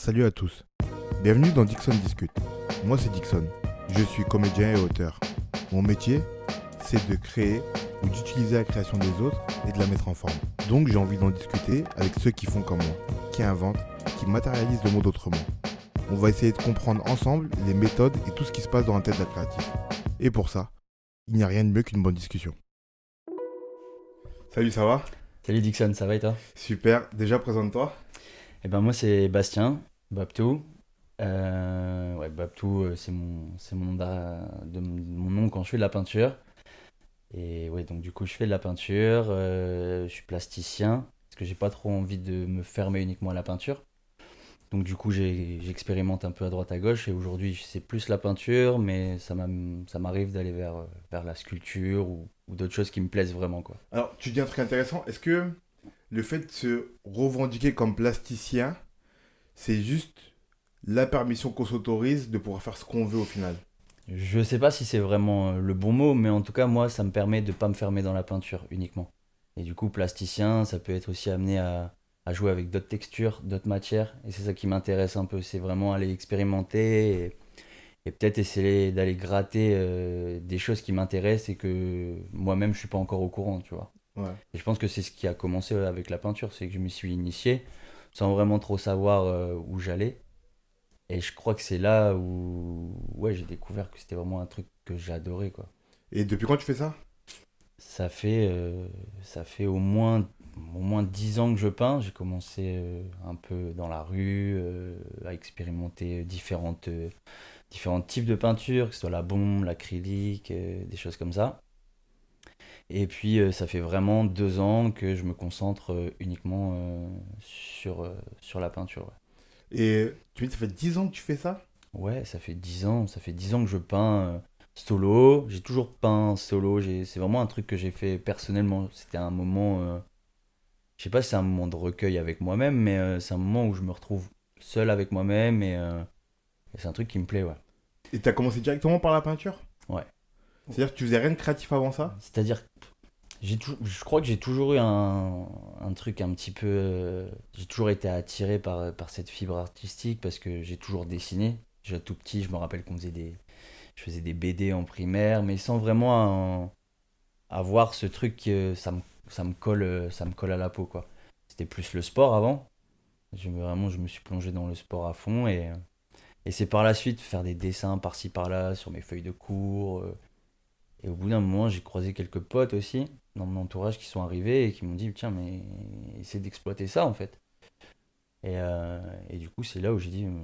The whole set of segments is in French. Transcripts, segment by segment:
Salut à tous. Bienvenue dans Dixon Discute. Moi c'est Dixon. Je suis comédien et auteur. Mon métier, c'est de créer ou d'utiliser la création des autres et de la mettre en forme. Donc j'ai envie d'en discuter avec ceux qui font comme moi, qui inventent, qui matérialisent le monde autrement. On va essayer de comprendre ensemble les méthodes et tout ce qui se passe dans la tête d'un créatif. Et pour ça, il n'y a rien de mieux qu'une bonne discussion. Salut, ça va? Salut Dixon, ça va et toi? Super. Déjà, présente-toi. Eh ben moi c'est Bastien, Babtou. Euh, ouais, Babtou, euh, c'est mon, c'est mon, de mon nom quand je fais de la peinture. Et ouais, donc du coup je fais de la peinture, euh, je suis plasticien, parce que j'ai pas trop envie de me fermer uniquement à la peinture. Donc du coup j'expérimente un peu à droite à gauche et aujourd'hui c'est plus la peinture, mais ça m'a- ça m'arrive d'aller vers, vers la sculpture ou, ou d'autres choses qui me plaisent vraiment quoi. Alors, tu dis un truc intéressant. Est-ce que le fait de se revendiquer comme plasticien, c'est juste la permission qu'on s'autorise de pouvoir faire ce qu'on veut au final Je sais pas si c'est vraiment euh, le bon mot, mais en tout cas, moi, ça me permet de pas me fermer dans la peinture uniquement. Et du coup, plasticien, ça peut être aussi amené à, jouer avec d'autres textures, d'autres matières. Et c'est ça qui m'intéresse un peu. C'est vraiment aller expérimenter et, peut-être essayer d'aller gratter euh, des choses qui m'intéressent et que moi-même, je suis pas encore au courant, tu vois. Ouais. Et je pense que c'est ce qui a commencé avec la peinture, c'est que je m'y suis initié sans vraiment trop savoir euh, où j'allais. Et je crois que c'est là où ouais, j'ai découvert que c'était vraiment un truc que j'adorais quoi. Et depuis quand tu fais ça? Ça fait euh, ça fait au moins au moins 10 ans que je peins, j'ai commencé euh, un peu dans la rue euh, à expérimenter différentes euh, différents types de peinture, que ce soit la bombe, l'acrylique, euh, des choses comme ça. Et puis euh, ça fait vraiment deux ans que je me concentre euh, uniquement euh, sur, sur la peinture. ouais. Et tu dis, ça fait 10 ans que tu fais ça? Ouais, ça fait 10 ans, ça fait 10 ans que je peins solo. J'ai toujours peint solo, c'est vraiment un truc que j'ai fait personnellement. C'était un moment euh, je sais pas si c'est un moment de recueil avec moi-même, mais euh, c'est un moment où je me retrouve seul avec moi-même et, euh, et c'est un truc qui me plaît, ouais. Et tu as commencé directement par la peinture? Ouais. C'est-à-dire que tu faisais rien de créatif avant ça? C'est-à-dire, je crois que j'ai toujours eu un, un truc un petit peu. euh, j'ai toujours été attiré par, par cette fibre artistique parce que j'ai toujours dessiné. Déjà tout petit, je me rappelle qu'on faisait des. Je faisais des BD en primaire, mais sans vraiment avoir ce truc que ça me, ça, me colle, euh, ça me colle à la peau, quoi. C'était plus le sport avant. Je me, vraiment, je me suis plongé dans le sport à fond et, et c'est par la suite faire des dessins par-ci par-là sur mes feuilles de cours. euh, et au bout d'un moment, j'ai croisé quelques potes aussi dans mon entourage qui sont arrivés et qui m'ont dit tiens, mais essaie d'exploiter ça en fait. Et, euh, et du coup, c'est là où j'ai dit euh,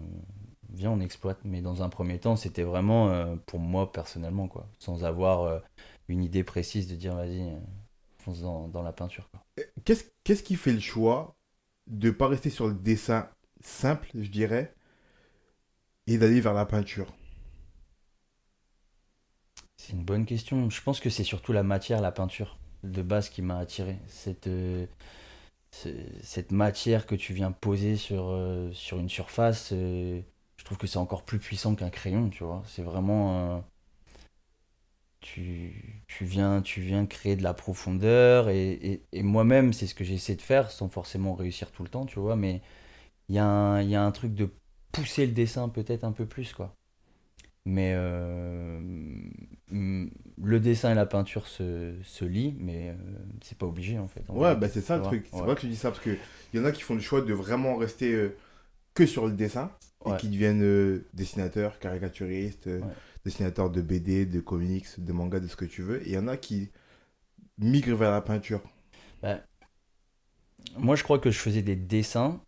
viens, on exploite. Mais dans un premier temps, c'était vraiment euh, pour moi personnellement, quoi, sans avoir une idée précise de dire vas-y, fonce dans, la peinture. Qu'est-ce qui fait le choix de pas rester sur le dessin simple, je dirais, et d'aller vers la peinture? C'est une bonne question. Je pense que c'est surtout la matière, la peinture de base qui m'a attiré. Cette, euh, matière que tu viens poser sur, euh, une surface, euh, je trouve que c'est encore plus puissant qu'un crayon, tu vois. C'est vraiment... tu, viens, tu viens créer de la profondeur et, moi-même, c'est ce que j'essaie de faire sans forcément réussir tout le temps, tu vois. Mais il y y a un truc de pousser le dessin peut-être un peu plus, quoi. Mais euh, mm, le dessin et la peinture se, se lient, mais euh, c'est pas obligé en fait. en Ouais, vrai. bah c'est ça le truc. C'est ouais. vrai que tu dis ça parce que il y en a qui font le choix de vraiment rester euh, que sur le dessin et Ouais. qui deviennent euh, dessinateurs, caricaturistes, dessinateurs de BD, de comics, de manga, de ce que tu veux. Et il y en a qui migrent vers la peinture. Moi, je crois que je faisais des dessins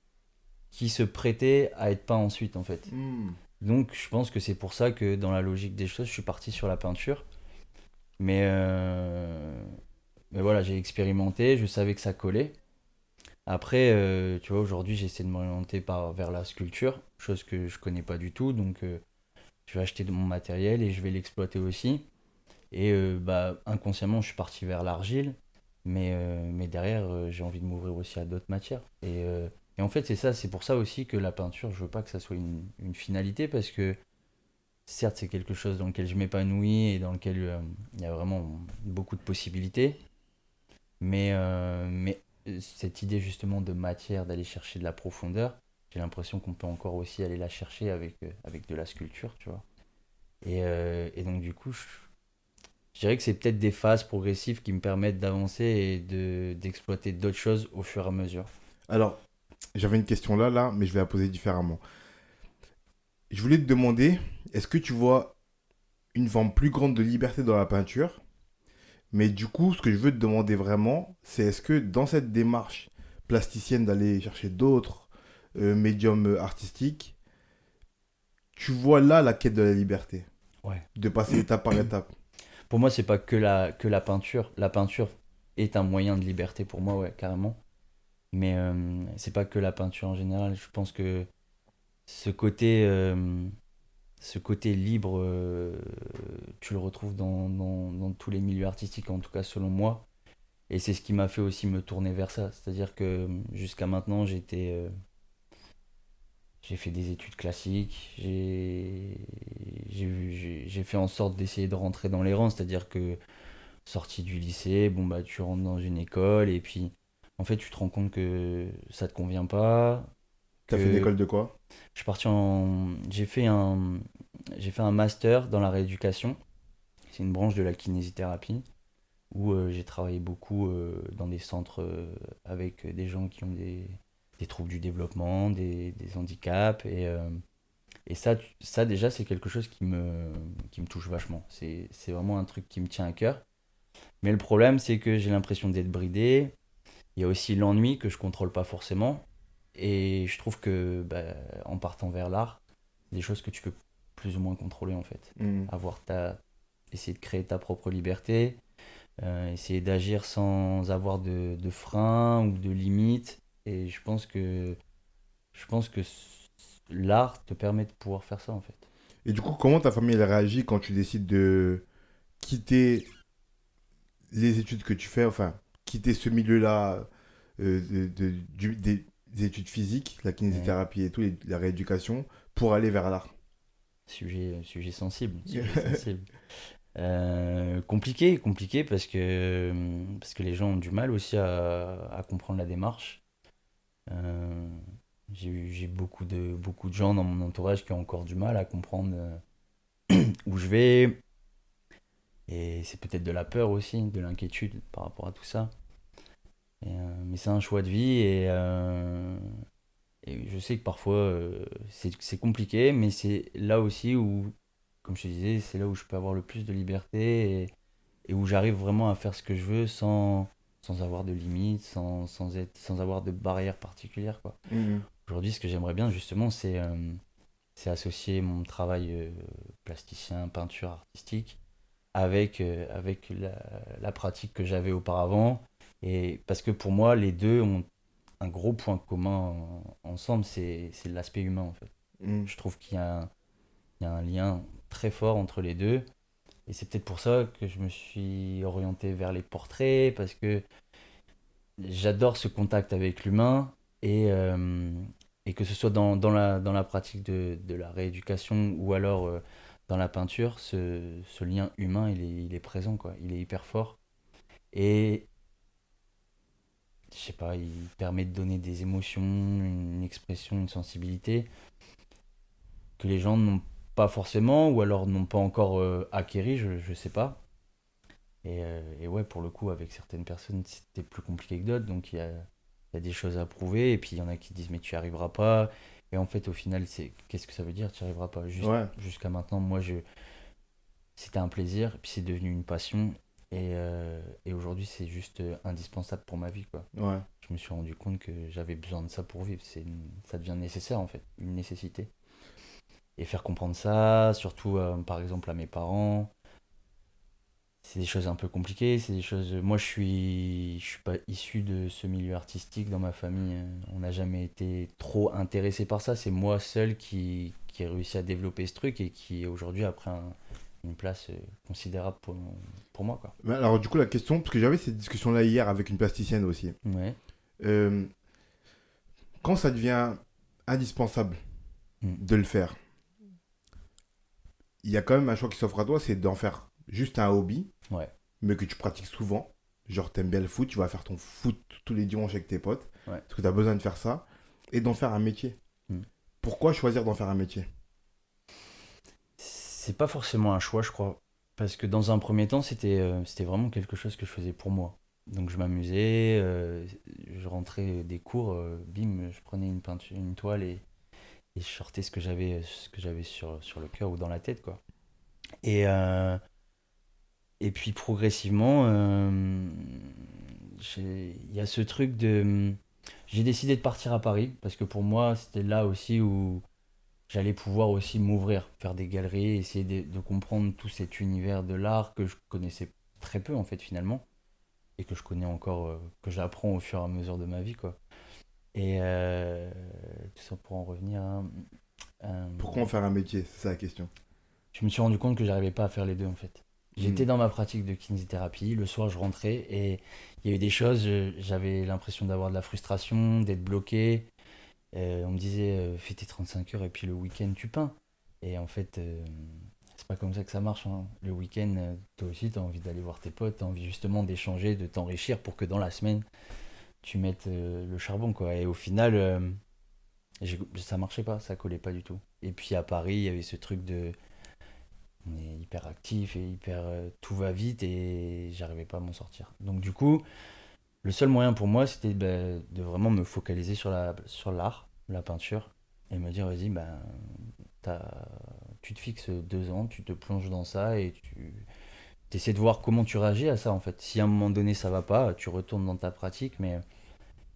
qui se prêtaient à être peints ensuite en fait. Hmm. Donc, je pense que c'est pour ça que dans la logique des choses, je suis parti sur la peinture. Mais, euh, voilà, j'ai expérimenté, je savais que ça collait. Après, euh, tu vois, aujourd'hui, j'essaie de m'orienter vers la sculpture, chose que je connais pas du tout. Donc, euh, je vais acheter de mon matériel et je vais l'exploiter aussi. Et bah, inconsciemment, je suis parti vers l'argile. Mais, mais derrière, j'ai envie de m'ouvrir aussi à d'autres matières. Et, et en fait, c'est ça, c'est pour ça aussi que la peinture, je veux pas que ça soit une, finalité parce que certes, c'est quelque chose dans lequel je m'épanouis et dans lequel euh, il y a vraiment beaucoup de possibilités. Mais, euh, mais euh, cette idée justement de matière, d'aller chercher de la profondeur, j'ai l'impression qu'on peut encore aussi aller la chercher avec, avec de la sculpture, tu vois. Et, et donc, du coup, je, dirais que c'est peut-être des phases progressives qui me permettent d'avancer et de, d'exploiter d'autres choses au fur et à mesure. Alors, j'avais une question là, là, mais je vais la poser différemment. Je voulais te demander, est-ce que tu vois une forme plus grande de liberté dans la peinture? Mais du coup, ce que je veux te demander vraiment, c'est est-ce que dans cette démarche plasticienne d'aller chercher d'autres euh, médiums euh, artistiques, tu vois là la quête de la liberté? Ouais. De passer étape par étape. Pour moi, c'est pas que la, que la peinture. La peinture est un moyen de liberté pour moi, ouais, carrément. Mais euh, c'est pas que la peinture en général. Je pense que ce côté, euh, ce côté libre, euh, tu le retrouves dans, dans, dans tous les milieux artistiques, en tout cas selon moi. Et c'est ce qui m'a fait aussi me tourner vers ça. C'est-à-dire que jusqu'à maintenant, j'étais. euh, j'ai fait des études classiques, j'ai fait en sorte d'essayer de rentrer dans les rangs, c'est-à-dire que sorti du lycée, bon bah tu rentres dans une école et puis en fait tu te rends compte que ça te convient pas. T'as que- fait une école de quoi? Je suis parti en j'ai fait un j'ai fait un master dans la rééducation. C'est une branche de la kinésithérapie où euh, j'ai travaillé beaucoup euh, dans des centres euh, avec des gens qui ont des, des troubles du développement, des, des handicaps. Et, et ça, tu- ça, déjà, c'est quelque chose qui me, qui me touche vachement. C'est c'est vraiment un truc qui me tient à cœur. Mais le problème, c'est que j'ai l'impression d'être bridé. Il y a aussi l'ennui que je contrôle pas forcément. Et je trouve que bah, en partant vers l'art, des choses que tu peux plus ou moins contrôler en fait Hmm. avoir ta essayer de créer ta propre liberté euh, essayer d'agir sans avoir de, de freins ou de limites et je pense que je pense que l'art te permet de pouvoir faire ça en fait Et du coup, comment ta famille elle réagit quand tu décides de quitter les études que tu fais, enfin, quitter ce milieu-là euh, de, de- du- des, des études physiques, la kinésithérapie et tout, la rééducation, pour aller vers l'art. Sujet sujet sensible sujet sensible. Euh, compliqué compliqué parce que parce que les gens ont du mal aussi à, à comprendre la démarche. Euh, j'ai eu- j'ai beaucoup de beaucoup de gens dans mon entourage qui ont encore du mal à comprendre euh, où je vais et c'est peut-être de la peur aussi de l'inquiétude par rapport à tout ça Et, euh, mais c'est un choix de vie et euh, et je sais que parfois euh, c'est compliqué, mais c'est là aussi où, comme je te disais, c'est là où je peux avoir le plus de liberté et, et où j'arrive vraiment à faire ce que je veux sans, sans avoir de limites, sans, sans, être, sans avoir de barrières particulières. Quoi. Aujourd'hui, ce que j'aimerais bien justement, c'est euh, associer mon travail plasticien, peinture artistique avec, euh, avec la, la pratique que j'avais auparavant. Et parce que pour moi, les deux ont un gros point commun en- ensemble, c'est l'aspect humain en fait. Mm. Je trouve qu'il y, a un- il y a un lien très fort entre les deux. Et c'est peut-être pour ça que je me suis orienté vers les portraits, parce que j'adore ce contact avec l'humain. Et, euh, et que ce soit dans, dans, la, dans la pratique de, de la rééducation ou alors euh, dans la peinture, ce, lien humain, il est, présent, quoi. Il est hyper fort. Et je sais pas, il permet de donner des émotions, une expression, une sensibilité que les gens n'ont pas forcément ou alors n'ont pas encore euh, acquéri, je, je sais pas. Et, euh, ouais, pour le coup, avec certaines personnes, c'était plus compliqué que d'autres, donc il y a, y a des choses à prouver, et puis il y en a qui disent mais tu n'y arriveras pas, et en fait au final, c'est qu'est-ce que ça veut dire, tu n'y arriveras pas Ouais. Jusqu'à maintenant, moi, je c'était un plaisir, puis c'est devenu une passion, et, euh, et aujourd'hui c'est juste euh, indispensable pour ma vie, quoi Ouais. je me suis rendu compte que j'avais besoin de ça pour vivre. C'est une- ça devient nécessaire en fait, une nécessité. Et faire comprendre ça, surtout euh, par exemple à mes parents, c'est des choses un peu compliquées. C'est des choses. Moi, je suis, je suis pas issu de ce milieu artistique dans ma famille. euh, On n'a jamais été trop intéressé par ça. C'est moi seul qui, qui ai réussi à développer ce truc et qui aujourd'hui a pris un- une place euh, considérable pour, pour moi. Quoi. Mais alors, du coup, la question, parce que j'avais cette discussion-là hier avec une plasticienne aussi. Ouais. Euh, quand ça devient indispensable Mm. de le faire, il y a quand même un choix qui s'offre à toi, c'est d'en faire juste un hobby, Ouais. mais que tu pratiques souvent. Genre, t'aimes bien le foot, tu vas faire ton foot tous les dimanches avec tes potes, Ouais. parce que tu as besoin de faire ça, et d'en faire un métier. Mm. Pourquoi choisir d'en faire un métier? C'est pas forcément un choix, je crois. Parce que dans un premier temps, c'était euh, c'était vraiment quelque chose que je faisais pour moi. Donc je m'amusais, euh, je rentrais des cours, euh, bim, je prenais une peinture, une toile et, et je sortais ce que j'avais ce que j'avais sur, sur le cœur ou dans la tête, quoi. Et, euh, et puis progressivement, euh, il y a ce truc de... J'ai décidé de partir à Paris parce que pour moi, c'était là aussi où j'allais pouvoir aussi m'ouvrir, faire des galeries, essayer de, de comprendre tout cet univers de l'art que je connaissais très peu en fait finalement et que je connais encore, euh, que j'apprends au fur et à mesure de ma vie quoi. Et euh, tout ça pour en revenir à... à- Pourquoi en faire un métier C'est ça la question. je me suis rendu compte que j'arrivais pas à faire les deux en fait. J'étais Mm. dans ma pratique de kinésithérapie, le soir je rentrais et il y a eu des choses, j'avais l'impression d'avoir de la frustration, d'être bloqué. Euh, on me disait euh, fais tes 35 heures et puis le week-end tu peins. Et en fait, euh, c'est pas comme ça que ça marche. hein. Le week-end, euh, toi aussi tu as envie d'aller voir tes potes, tu as envie justement d'échanger, de t'enrichir pour que dans la semaine tu mettes euh, le charbon quoi. Et au final, ça marchait pas, ça collait pas du tout. Et puis à Paris, il y avait ce truc de on est hyper actif et hyper euh, tout va vite et j'arrivais pas à m'en sortir. Donc du coup, le seul moyen pour moi, c'était bah, de vraiment me focaliser sur la sur l'art, la peinture et me dire vas-y ben t'as- tu te fixes deux ans, tu te plonges dans ça et tu essaies de voir comment tu réagis à ça en fait. Si à un moment donné ça va pas, tu retournes dans ta pratique mais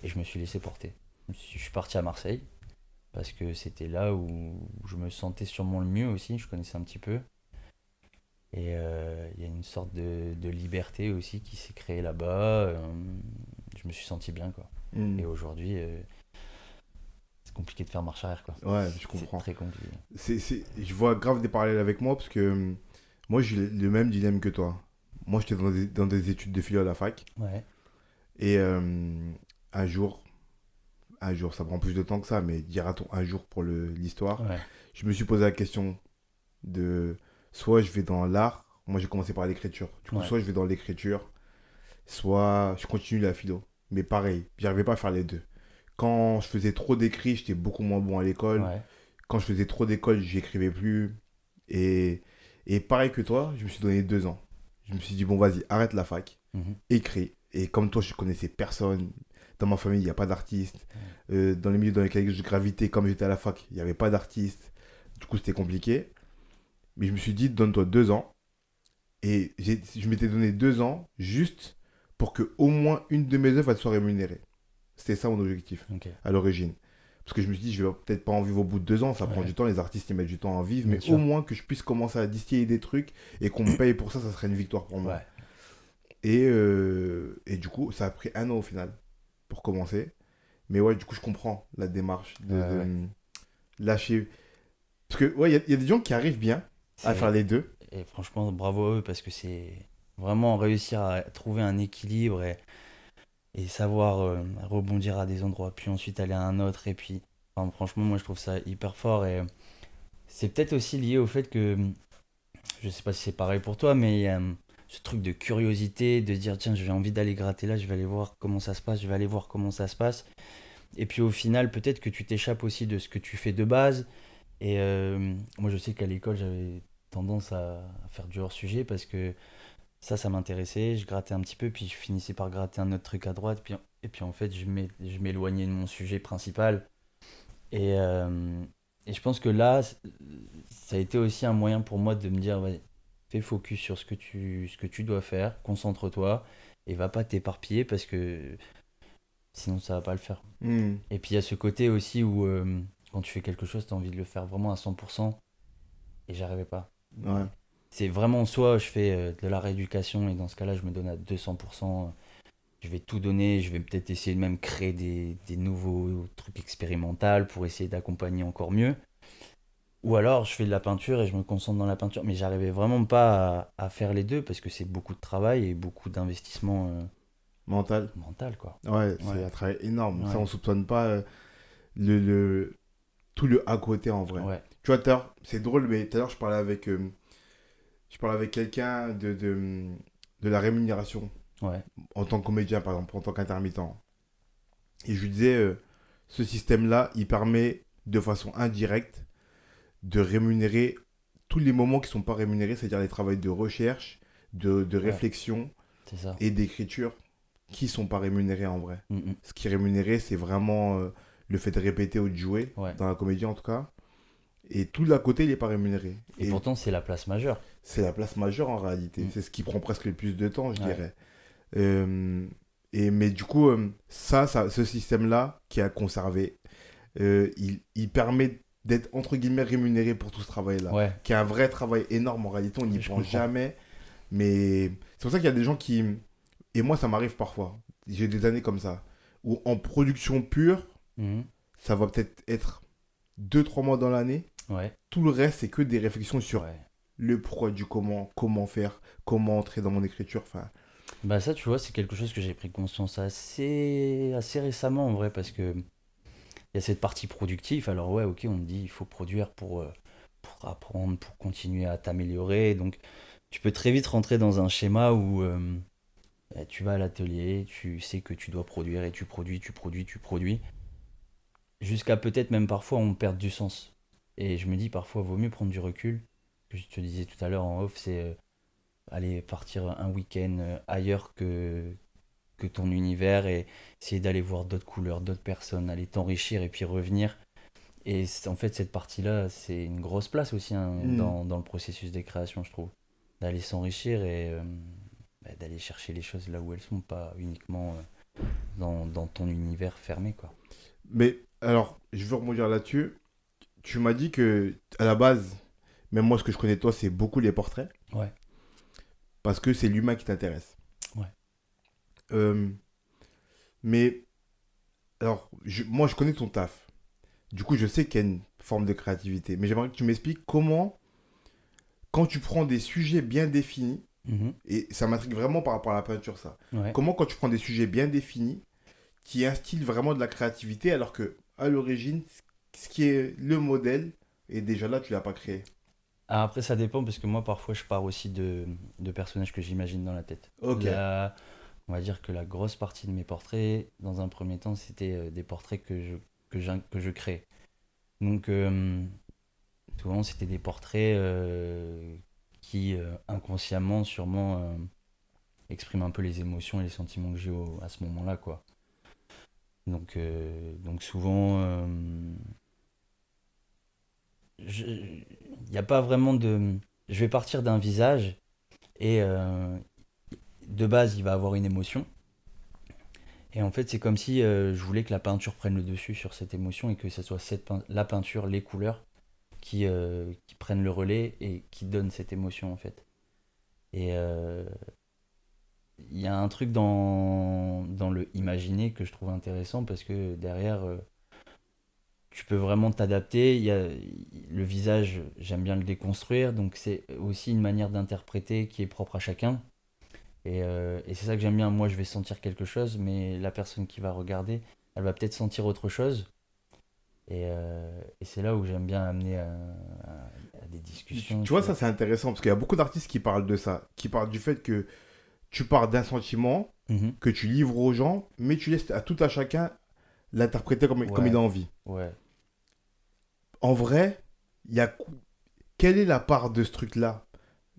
et je me suis laissé porter. Je suis parti à Marseille parce que c'était là où je me sentais sûrement le mieux aussi, je connaissais un petit peu. Et euh, il y a une sorte de, de liberté aussi qui s'est créée là-bas. euh, je me suis senti bien, quoi. Mm. Et aujourd'hui, euh, c'est compliqué de faire marche arrière, quoi. Ouais, je C'est comprends. très compliqué. Je vois grave des parallèles avec moi parce que moi j'ai le même dilemme que toi. Moi j'étais dans des, dans des études de philo à la fac Ouais. et euh, un jour, un jour, ça prend plus de temps que ça, mais dira-t-on un jour pour l'histoire, Ouais. je me suis posé la question de soit je vais dans l'art, moi j'ai commencé par l'écriture, du coup Ouais. soit je vais dans l'écriture, soit je continue la philo. Mais pareil, j'arrivais pas à faire les deux. Quand je faisais trop d'écrits, j'étais beaucoup moins bon à l'école Ouais. quand je faisais trop d'école, j'écrivais plus. Et, et pareil que toi, je me suis donné deux ans. Je me suis dit, bon, vas-y, arrête la fac, Mhm. écris. Et comme toi, je connaissais personne. Dans ma famille, il n'y a pas d'artistes. Euh, dans les milieux dans lesquels je gravitais, comme j'étais à la fac, il n'y avait pas d'artistes. Du coup, c'était compliqué. Mais je me suis dit, donne-toi deux ans. Et je m'étais donné deux ans juste pour que au moins une de mes œuvres soit rémunérée. C'était ça mon objectif à l'origine. Parce que je me suis dit, je vais peut-être pas en vivre au bout de deux ans, ça prend du temps, les artistes ils mettent du temps à en vivre, Bien mais sûr. au moins que je puisse commencer à distiller des trucs et qu'on me paye pour ça, ça serait une victoire pour moi. Ouais. Et, euh, et du coup, ça a pris un an au final pour commencer. Mais ouais, du coup, je comprends la démarche de, Ouais, de, ouais. lâcher. Parce que, ouais, il y, a- il y a des gens qui arrivent bien à faire les deux. Et franchement, bravo à eux parce que c'est vraiment réussir à trouver un équilibre et, et savoir euh, rebondir à des endroits, puis ensuite aller à un autre. Et puis, enfin, franchement, moi je trouve ça hyper fort. Et c'est peut-être aussi lié au fait que, je sais pas si c'est pareil pour toi, mais euh, ce truc de curiosité, de dire tiens, j'ai envie d'aller gratter là, je vais aller voir comment ça se passe, je vais aller voir comment ça se passe. Et puis au final, peut-être que tu t'échappes aussi de ce que tu fais de base. Et euh, moi, je sais qu'à l'école, j'avais tendance à, faire du hors-sujet parce que ça, ça m'intéressait. Je grattais un petit peu, puis je finissais par gratter un autre truc à droite. Puis, et puis en fait, je m'é- je m'éloignais de mon sujet principal. Et, euh, et je pense que là, ça a été aussi un moyen pour moi de me dire, vas-y, fais focus sur ce que tu, ce que tu dois faire, concentre-toi et va pas t'éparpiller parce que sinon ça va pas le faire. Hum, Et puis il y a ce côté aussi où euh, quand tu fais quelque chose, tu as envie de le faire vraiment à 100% et j'arrivais pas. Ouais. C'est vraiment soit je fais euh, de la rééducation et dans ce cas-là, je me donne à 200%. Je vais tout donner, je vais peut-être essayer de même créer des, des nouveaux trucs expérimentaux pour essayer d'accompagner encore mieux. Ou alors je fais de la peinture et je me concentre dans la peinture. Mais j'arrivais vraiment pas à, à faire les deux parce que c'est beaucoup de travail et beaucoup d'investissement euh, Mental. mental. Quoi. Ouais, c'est Ouais. un travail énorme. Ouais. Ça, on soupçonne pas euh, le, le- tout le à côté en vrai. Ouais. Tu vois, c'est drôle, mais tout à l'heure, je parlais avec, euh, je parlais avec quelqu'un de, de, de la rémunération Ouais. en tant que comédien, par exemple, en tant qu'intermittent. Et je lui disais, euh, ce système-là, il permet de façon indirecte, de rémunérer tous les moments qui sont pas rémunérés, c'est-à-dire les travaux de recherche, de, de réflexion ça. et d'écriture qui sont pas rémunérés en vrai. Mm, mm. Ce qui est rémunéré, c'est vraiment euh, le fait de répéter ou de jouer, Ouais. dans la comédie en tout cas. Et tout l'à côté, il n'est pas rémunéré. Et, pourtant, c'est la place majeure. c'est la place majeure en réalité. Mm. C'est ce qui prend presque le plus de temps, je Ouais. dirais. Euh, et, mais du coup, euh, ça, ça, ce système-là, qui a conservé, euh, il, il permet d'être entre guillemets rémunéré pour tout ce travail-là. Ouais. Qui est un vrai travail énorme en réalité, on n'y comprends. jamais. Mais c'est pour ça qu'il y a des gens qui. Et moi, ça m'arrive parfois. J'ai des années comme ça. Où en production pure, Mhm. ça va peut-être être 2-3 mois dans l'année. Ouais. Tout le reste, c'est que des réflexions sur Ouais. le pourquoi du comment, comment faire, comment entrer dans mon écriture. Enfin, Bah ça, tu vois, c'est quelque chose que j'ai pris conscience assez, assez récemment en vrai, parce que il y a cette partie productive. Alors ouais, ok, on te dit il faut produire pour, euh, pour apprendre, pour continuer à t'améliorer. Donc tu peux très vite rentrer dans un schéma où euh, bah, tu vas à l'atelier, tu sais que tu dois produire et tu produis, tu produis, tu produis. Jusqu'à peut-être même parfois on perd du sens. Et je me dis parfois vaut mieux prendre du recul. Que je te disais tout à l'heure en off, c'est euh, aller partir un week-end euh, ailleurs que, que ton univers et essayer d'aller voir d'autres couleurs, d'autres personnes, aller t'enrichir et puis revenir. Et en fait, cette partie-là, c'est une grosse place aussi hein, Mm. dans, dans le processus des créations, je trouve. D'aller s'enrichir et euh, bah, d'aller chercher les choses là où elles sont, pas uniquement euh, dans, dans ton univers fermé. quoi. Mais alors, je veux rebondir là-dessus. Tu m'as dit que, à la base, même moi, ce que je connais de toi, c'est beaucoup les portraits. Ouais. Parce que c'est l'humain qui t'intéresse. Ouais. Euh, mais, alors, je- moi, je connais ton taf. Du coup, je sais qu'il y a une forme de créativité. Mais j'aimerais que tu m'expliques comment, quand tu prends des sujets bien définis, Mhm. et ça m'intrigue vraiment par rapport à la peinture, ça. Ouais. Comment, quand tu prends des sujets bien définis, qui instillent vraiment de la créativité, alors que à l'origine, ce qui est le modèle, et déjà là, tu l'as pas créé. Ah, après, ça dépend parce que moi, parfois, je pars aussi de, de personnages que j'imagine dans la tête. Ok. On va dire que la grosse partie de mes portraits, dans un premier temps, c'était euh, des portraits que je, que que je crée. Donc, euh, souvent, c'était des portraits euh, qui, euh, inconsciemment, sûrement, expriment un peu les émotions et les sentiments que j'ai à ce moment-là, quoi. Donc, donc souvent, il n'y a pas vraiment de... Je vais partir d'un visage et euh, de base, il va avoir une émotion. Et en fait, c'est comme si euh, je voulais que la peinture prenne le dessus sur cette émotion et que ce soit cette la peinture, les couleurs qui, euh, qui prennent le relais et qui donnent cette émotion en fait. Et il y a un truc dans, dans le imaginer que je trouve intéressant parce que derrière, tu peux vraiment t'adapter. Il y a, le visage, j'aime bien le déconstruire, donc c'est aussi une manière d'interpréter qui est propre à chacun. Et, euh, et c'est ça que j'aime bien. Moi, je vais sentir quelque chose, mais la personne qui va regarder, elle va peut-être sentir autre chose. Et, euh, et c'est là où j'aime bien amener à, à- à des discussions. tu vois, ça c'est intéressant, parce qu'il y a beaucoup d'artistes qui parlent de ça, qui parlent du fait que tu pars d'un sentiment Mhm. que tu livres aux gens, mais tu laisses à tout à chacun l'interpréter comme, comme il a envie. Ouais. En vrai, il y a... quelle est la part de ce truc-là?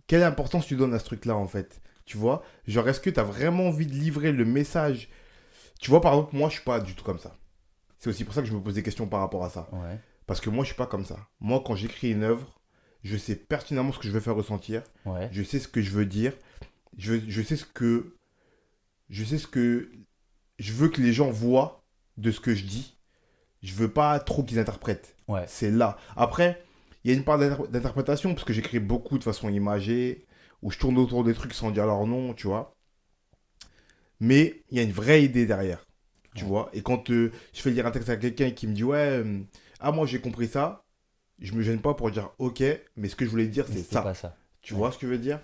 Quelle importance tu donnes à ce truc-là, en fait? Tu vois? Genre, est-ce que tu as vraiment envie de livrer le message? Tu vois, par exemple, moi, je suis pas du tout comme ça. C'est aussi pour ça que je me pose des questions par rapport à ça. Ouais. Parce que moi, je suis pas comme ça. Moi, quand j'écris une œuvre, je sais pertinemment ce que je veux faire ressentir. Ouais. Je sais ce que je veux dire. Je, je sais ce que... Je sais ce que... Je veux que les gens voient de ce que je dis. Je veux pas trop qu'ils interprètent. Ouais. C'est là. Après, il y a une part d'inter- d'interprétation, parce que j'écris beaucoup de façon imagée, où je tourne autour des trucs sans dire leur nom, tu vois. Mais il y a une vraie idée derrière, tu Ouais. vois. Et quand euh, je fais lire un texte à quelqu'un qui me dit, ouais, euh, ah, moi j'ai compris ça, je me gêne pas pour dire, ok, mais ce que je voulais dire, c'est ça. pas ça. Tu Ouais. vois ce que je veux dire?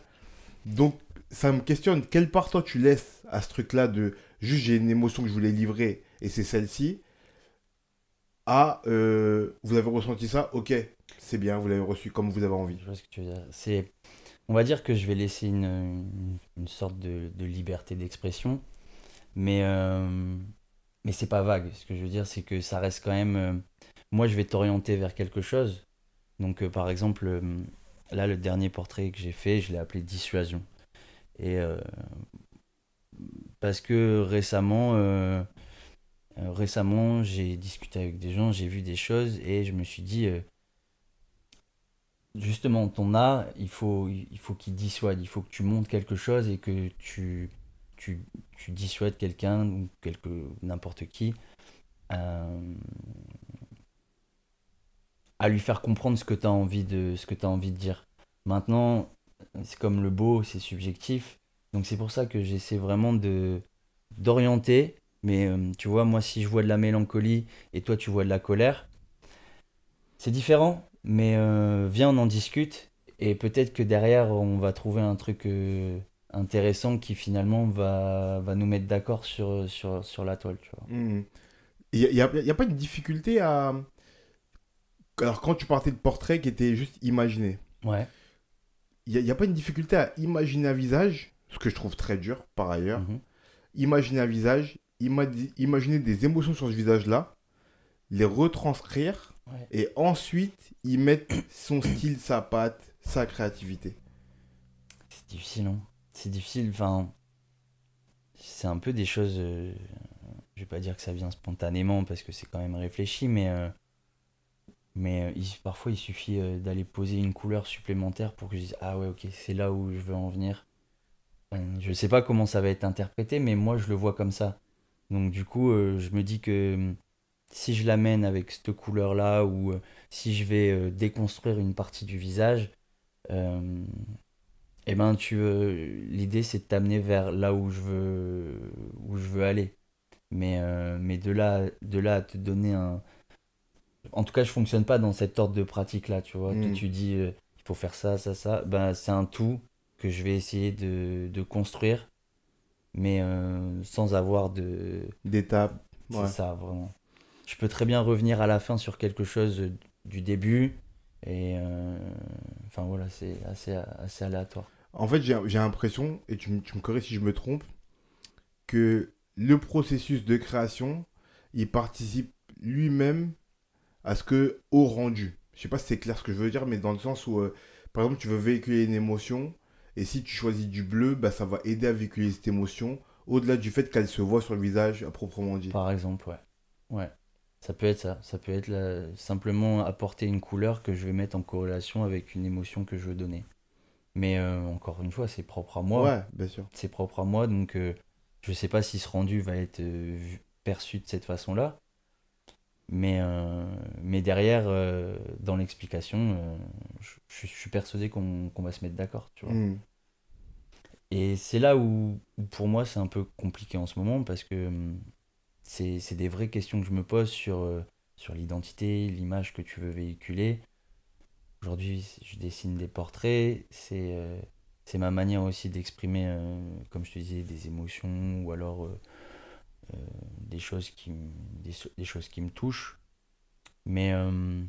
Donc, ça me questionne, quelle part toi tu laisses à ce truc-là de juste j'ai une émotion que je voulais livrer et c'est celle-ci, à euh, vous avez ressenti ça, ok, c'est bien, vous l'avez reçu comme vous avez envie. Je vois ce que tu veux dire. On va dire que je vais laisser une, une, sorte de, de liberté d'expression, mais, euh, mais c'est pas vague. Ce que je veux dire, c'est que ça reste quand même. euh, moi, je vais t'orienter vers quelque chose. Donc, euh, par exemple, là, le dernier portrait que j'ai fait, je l'ai appelé Dissuasion. Et parce que récemment, euh, euh, récemment, j'ai discuté avec des gens, j'ai vu des choses et je me suis dit, euh, justement, ton art, il faut, il faut qu'il dissuade, il faut que tu montres quelque chose et que tu, tu, tu dissuades quelqu'un ou quelque, n'importe qui à lui faire comprendre ce que tu as envie de, ce que envie de dire. Maintenant, c'est comme le beau, c'est subjectif. Donc c'est pour ça que j'essaie vraiment de d'orienter. Mais euh, tu vois, moi, si je vois de la mélancolie et toi, tu vois de la colère, c'est différent. Mais euh, viens, on en discute. Et peut-être que derrière, on va trouver un truc euh, intéressant qui finalement va, va nous mettre d'accord sur, sur, sur la toile. Mhm. Il n'y a, pas de difficulté à. Alors, quand tu partais de portrait qui était juste imaginé, Ouais. il n'y a, pas une difficulté à imaginer un visage, ce que je trouve très dur par ailleurs. Mhm. Imaginer un visage, ima- imaginer des émotions sur ce visage-là, les retranscrire Ouais. et ensuite y mettre son style, sa patte, sa créativité. C'est difficile, hein. C'est difficile, enfin... C'est un peu des choses... euh, Je vais pas dire que ça vient spontanément, parce que c'est quand même réfléchi, mais... euh, Mais euh, il- parfois, il suffit euh, d'aller poser une couleur supplémentaire pour que je dise « Ah ouais, ok, c'est là où je veux en venir. Euh, Je sais pas comment ça va être interprété, mais moi, je le vois comme ça. Donc du coup, euh, je me dis que hum, si je l'amène avec cette couleur-là, ou euh, si je vais euh, déconstruire une partie du visage... euh, eh ben, tu l'idée c'est de t'amener vers là où je veux, où je veux aller. Mais, mais de là, de là à te donner un. En tout cas, je fonctionne pas dans cet ordre de pratique là, tu vois. Toi, Mm. tu dis il faut faire ça, ça, ça. Ben, c'est un tout que je vais essayer de, de construire, mais euh, sans avoir de. D'étape. C'est Ouais. ça, vraiment. Je peux très bien revenir à la fin sur quelque chose du début. Et euh, enfin voilà, c'est assez, assez aléatoire. En fait, j'ai l'impression, et tu, me- tu me corriges si je me trompe, que le processus de création, il participe lui-même à ce que au rendu. Je sais pas si c'est clair ce que je veux dire, mais dans le sens où, euh, par exemple, tu veux véhiculer une émotion, et si tu choisis du bleu, bah, ça va aider à véhiculer cette émotion, au-delà du fait qu'elle se voit sur le visage à proprement dit. Par exemple, ouais. Ouais. Ça peut être ça. Ça peut être simplement apporter une couleur que je vais mettre en corrélation avec une émotion que je veux donner. Mais euh, encore une fois, c'est propre à moi. Ouais, bien sûr. C'est propre à moi, donc euh, je sais pas si ce rendu va être euh, perçu de cette façon-là. Mais, euh, mais derrière, dans l'explication, je, je suis persuadé qu'on va se mettre d'accord, tu vois. Mm. Et c'est là où, pour moi c'est un peu compliqué en ce moment parce que hum, c'est des vraies questions que je me pose sur, euh, sur l'identité, l'image que tu veux véhiculer. Aujourd'hui, je dessine des portraits, c'est euh, ma manière aussi d'exprimer, euh, comme je te disais, des émotions ou alors des, choses qui, des, choses qui me touchent. Mais, euh,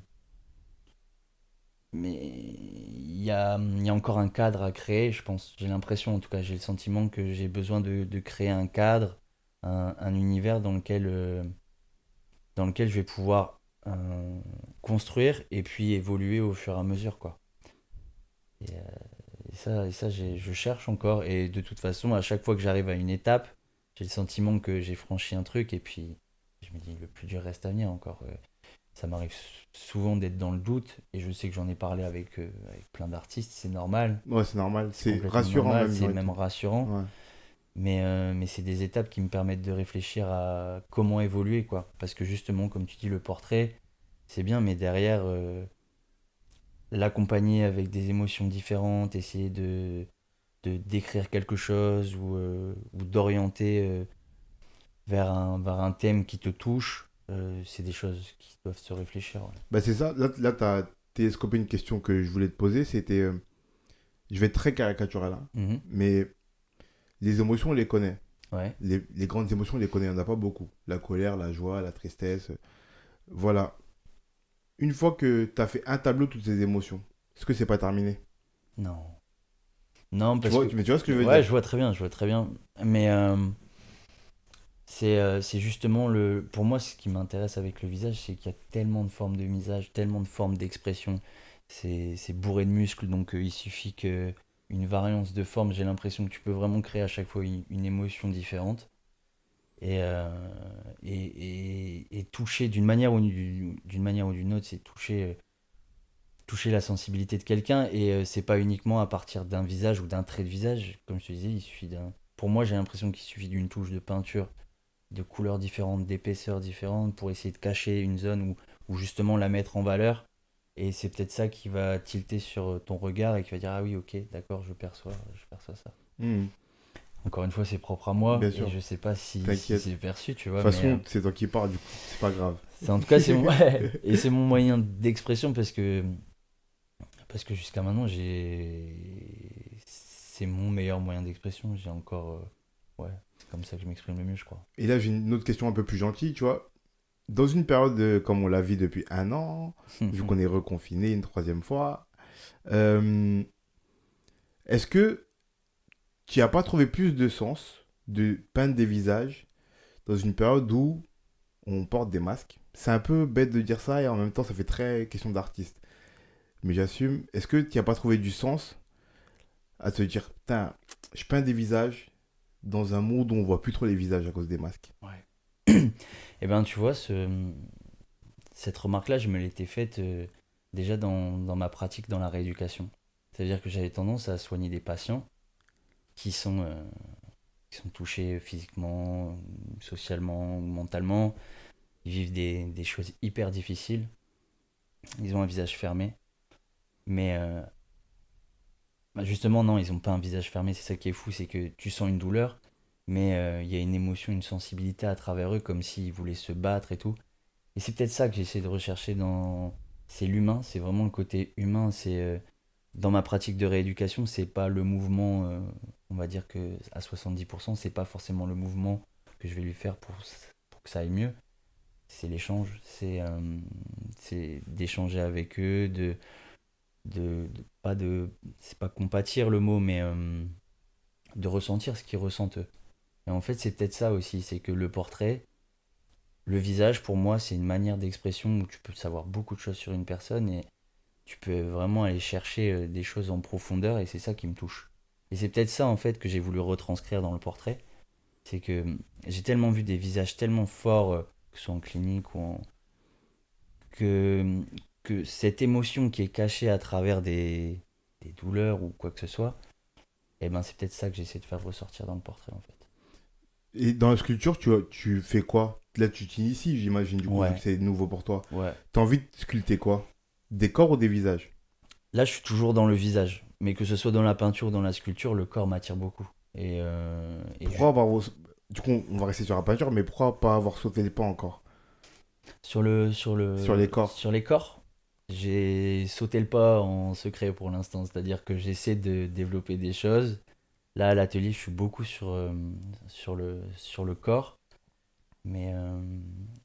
mais il y a, y a encore un cadre à créer, je pense. J'ai l'impression, en tout cas, j'ai le sentiment que j'ai besoin de, de créer un cadre, un, un univers dans lequel, euh, dans lequel je vais pouvoir euh, construire et puis évoluer au fur et à mesure, quoi. Et, euh, ça, et ça je cherche encore. Et de toute façon, à chaque fois que j'arrive à une étape, j'ai le sentiment que j'ai franchi un truc et puis je me dis, le plus dur reste à venir encore. Ça m'arrive souvent d'être dans le doute et je sais que j'en ai parlé avec, euh, avec plein d'artistes, c'est normal. Ouais, c'est normal. C'est rassurant normal, même. C'est même rassurant. Ouais. Mais, euh, mais c'est des étapes qui me permettent de réfléchir à comment évoluer, quoi. Parce que justement, comme tu dis, le portrait, c'est bien, mais derrière, euh, l'accompagner avec des émotions différentes, essayer de, de décrire quelque chose ou, ou d'orienter vers, un, vers un thème qui te touche, euh, c'est des choses qui doivent se réfléchir. ouais. Bah c'est ça, là, là tu as télescopé une question que je voulais te poser, c'était, euh, je vais être très caricatural, hein, Mhm. mais les émotions, on les connaît. Ouais. Les, les grandes émotions, on les connaît, il n'y en a pas beaucoup. La colère, la joie, la tristesse, voilà. Une fois que tu as fait un tableau de toutes ces émotions, est-ce que c'est pas terminé? Non. Non, tu parce vois, que... Mais tu vois ce que je veux Ouais, dire je vois très bien, je vois très bien. Mais euh, C'est euh, justement le. Pour moi, ce qui m'intéresse avec le visage, c'est qu'il y a tellement de formes de visage, tellement de formes d'expression. C'est bourré de muscles, donc euh, il suffit que une variance de forme, j'ai l'impression que tu peux vraiment créer à chaque fois une, émotion différente. Et, euh, et, et, et toucher d'une manière ou d'une manière ou d'une autre, c'est toucher, euh, toucher la sensibilité de quelqu'un. Et c'est pas uniquement à partir d'un visage ou d'un trait de visage. Comme je te disais, il suffit d'un. Pour moi, j'ai l'impression qu'il suffit d'une touche de peinture de couleurs différentes, d'épaisseurs différentes pour essayer de cacher une zone ou, ou justement la mettre en valeur. Et c'est peut-être ça qui va tilter sur ton regard et qui va dire Ah oui, ok, d'accord, je perçois, je perçois ça. Hmm. Encore une fois, c'est propre à moi Bien et sûr. je sais pas si, c'est perçu, tu De vois. toute façon, euh, c'est toi qui parles, du coup, c'est pas grave. c'est- en tout cas, c'est mon, et c'est mon moyen d'expression parce que, parce que jusqu'à maintenant, j'ai. C'est mon meilleur moyen d'expression. J'ai encore. euh, Ouais, c'est comme ça que je m'exprime le mieux, je crois. Et là, j'ai une autre question un peu plus gentille, tu vois. Dans une période de- comme on la vit depuis un an, vu qu'on est reconfiné une troisième fois, euh, est-ce que tu n'as pas trouvé plus de sens de peindre des visages dans une période où on porte des masques? C'est un peu bête de dire ça et en même temps, ça fait très question d'artiste. Mais j'assume. Est-ce que tu n'as pas trouvé du sens à te dire, putain, je peins des visages dans un monde où on voit plus trop les visages à cause des masques Eh ben, tu vois, ce... cette remarque-là, je me l'étais faite euh, déjà dans, ma pratique dans la rééducation. C'est-à-dire que j'avais tendance à soigner des patients qui sont, euh, touchés physiquement, socialement mentalement. Ils vivent des, des choses hyper difficiles. Ils ont un visage fermé. Mais euh, bah, justement, non, ils n'ont pas un visage fermé. C'est ça qui est fou, c'est que tu sens une douleur, mais euh, il y a une émotion, une sensibilité à travers eux, comme s'ils voulaient se battre et tout. Et c'est peut-être ça que j'essaie de rechercher dans. C'est l'humain, c'est vraiment le côté humain. C'est euh, dans ma pratique de rééducation, c'est pas le mouvement. euh, on va dire que à 70%, c'est pas forcément le mouvement que je vais lui faire pour, pour que ça aille mieux. C'est l'échange, c'est c'est d'échanger avec eux, de, de, pas de c'est pas compatir le mot, mais euh, de ressentir ce qu'ils ressentent eux. Et en fait, c'est peut-être ça aussi, c'est que le portrait, le visage, pour moi, c'est une manière d'expression où tu peux savoir beaucoup de choses sur une personne et tu peux vraiment aller chercher euh, des choses en profondeur et c'est ça qui me touche. Et c'est peut-être ça, en fait, que j'ai voulu retranscrire dans le portrait. C'est que hum, j'ai tellement vu des visages tellement forts, euh, que ce soit en clinique ou en... que, hum, que cette émotion qui est cachée à travers des, des douleurs ou quoi que ce soit, eh ben c'est peut-être ça que j'essaie de faire ressortir dans le portrait, en fait. Et dans la sculpture, tu, tu fais quoi? Là, tu t'inities, j'imagine, du coup, Ouais. c'est nouveau pour toi. Ouais. T'as envie de sculpter quoi? Des corps ou des visages? Là, je suis toujours dans le visage. Mais que ce soit dans la peinture ou dans la sculpture, le corps m'attire beaucoup. Et, euh, et Pourquoi avoir... Du coup, on va rester sur la peinture, mais pourquoi pas avoir sauté les pas encore? Sur, le, sur, le, Sur les corps. Sur les corps, j'ai sauté le pas en secret pour l'instant. C'est-à-dire que j'essaie de développer des choses. Là, à l'atelier, je suis beaucoup sur, euh, sur, le, sur le corps. Mais, euh,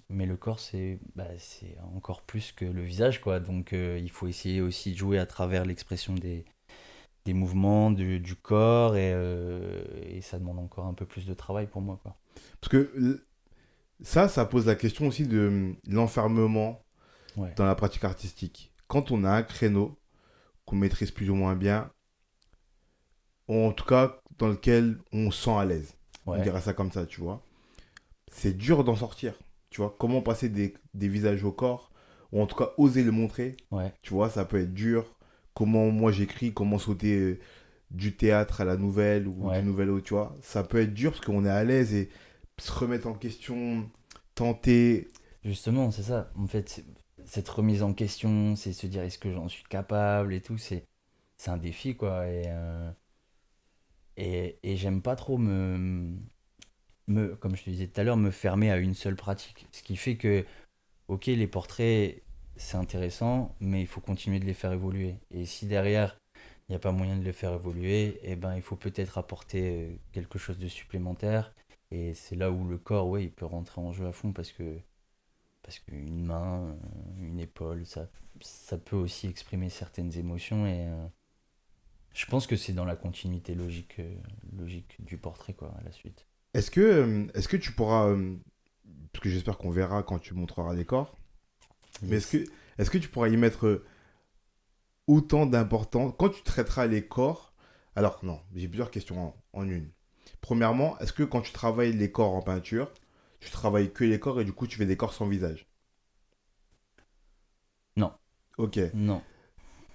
mais le corps, c'est bah, encore plus que le visage. quoi. Donc, euh, il faut essayer aussi de jouer à travers l'expression des, des mouvements du, corps. Et, et ça demande encore un peu plus de travail pour moi. Quoi. Parce que ça, ça pose la question aussi de hum, l'enfermement Ouais. dans la pratique artistique. Quand on a un créneau qu'on maîtrise plus ou moins bien, ou en tout cas dans lequel on se sent à l'aise, on dirait ça comme ça, tu vois, c'est dur d'en sortir. Tu vois, comment passer des, des visages au corps, ou en tout cas oser le montrer, Ouais. tu vois, ça peut être dur. Comment moi j'écris, comment sauter euh, du théâtre à la nouvelle ou Ouais. du nouvel au, tu vois, ça peut être dur parce qu'on est à l'aise et se remettre en question, tenter. Justement, c'est ça. En fait, c'est- cette remise en question, c'est se dire est-ce que j'en suis capable et tout, c'est un défi quoi. Et, euh, et, et j'aime pas trop me, me, comme je te disais tout à l'heure, me fermer à une seule pratique. Ce qui fait que, ok, les portraits, c'est intéressant, mais il faut continuer de les faire évoluer. Et si derrière, il n'y a pas moyen de les faire évoluer, eh ben, il faut peut-être apporter euh, quelque chose de supplémentaire. Et c'est là où le corps, ouais, il peut rentrer en jeu à fond parce que parce qu'une main, euh, une épaule, ça, ça peut aussi exprimer certaines émotions et euh, je pense que c'est dans la continuité logique, euh, logique du portrait quoi, à la suite. Est-ce que, est que tu pourras, parce que j'espère qu'on verra quand tu montreras les corps, mais est-ce que, est que tu pourras y mettre autant d'importance quand tu traiteras les corps? Alors non, j'ai plusieurs questions en, une. Premièrement, est-ce que quand tu travailles les corps en peinture, tu travailles que les corps et du coup tu fais des corps sans visage Non. Ok. Non.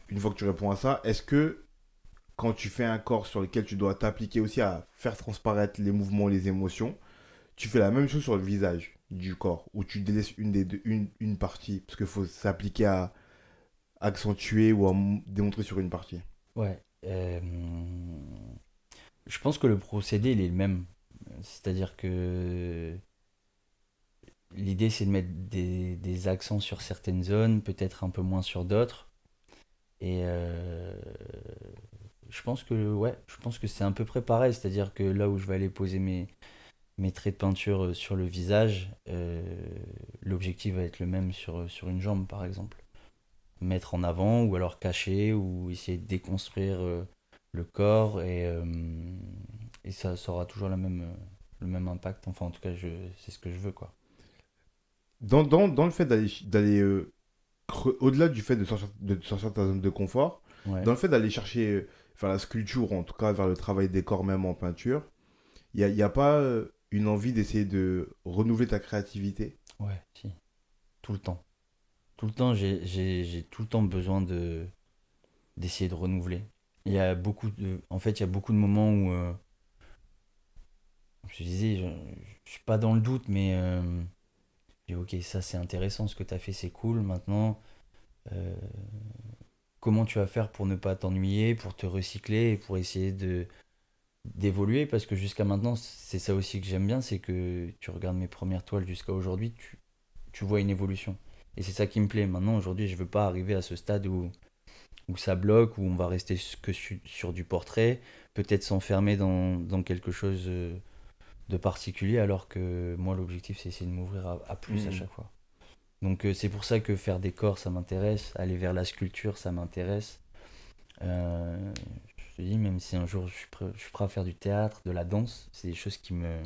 Une fois que tu réponds à ça, est-ce que quand tu fais un corps sur lequel tu dois t'appliquer aussi à faire transparaître les mouvements, les émotions, tu fais la même chose sur le visage du corps, où tu délaisses une, des une, une partie, parce qu'il faut s'appliquer à accentuer ou à démontrer sur une partie. Ouais. Euh, je pense que le procédé, il est le même. C'est-à-dire que l'idée, c'est de mettre des, des, accents sur certaines zones, peut-être un peu moins sur d'autres. Et euh, je pense que ouais, je pense que c'est un peu près pareil, c'est-à-dire que là où je vais aller poser mes, mes traits de peinture euh, sur le visage, euh, l'objectif va être le même sur, sur une jambe par exemple. Mettre en avant ou alors cacher ou essayer de déconstruire le corps et, et ça, aura toujours la même, le même impact. Enfin en tout cas c'est ce que je veux quoi. Dans, dans, dans le fait d'aller au-delà du fait de sortir de, sortir de ta zone de confort, dans le fait d'aller chercher vers la sculpture, en tout cas vers le travail des corps même en peinture, il n'y a, a, pas euh, une envie d'essayer de renouveler ta créativité? Ouais, si. Tout le temps. Tout le temps, j'ai tout le temps besoin de d'essayer de renouveler. Il y a beaucoup de, en fait, il y a beaucoup de moments où, euh, je disais, je, je, suis pas dans le doute, mais euh, ok, ça c'est intéressant, ce que tu as fait, c'est cool. Maintenant, euh, comment tu vas faire pour ne pas t'ennuyer, pour te recycler et pour essayer de d'évoluer? Parce que jusqu'à maintenant c'est ça aussi que j'aime bien c'est que tu regardes mes premières toiles jusqu'à aujourd'hui tu, vois une évolution. Et c'est ça qui me plaît. Maintenant aujourd'hui je veux pas arriver à ce stade où où ça bloque où on va rester que sur, du portrait peut-être s'enfermer dans, dans, quelque chose euh, de particulier alors que moi l'objectif c'est essayer de m'ouvrir à, plus à mmh. chaque fois donc euh, c'est pour ça que faire des corps, ça m'intéresse. Aller vers la sculpture, ça m'intéresse. Euh, je te dis, même si un jour je suis, prêt, je suis prêt à faire du théâtre, de la danse, c'est des choses qui me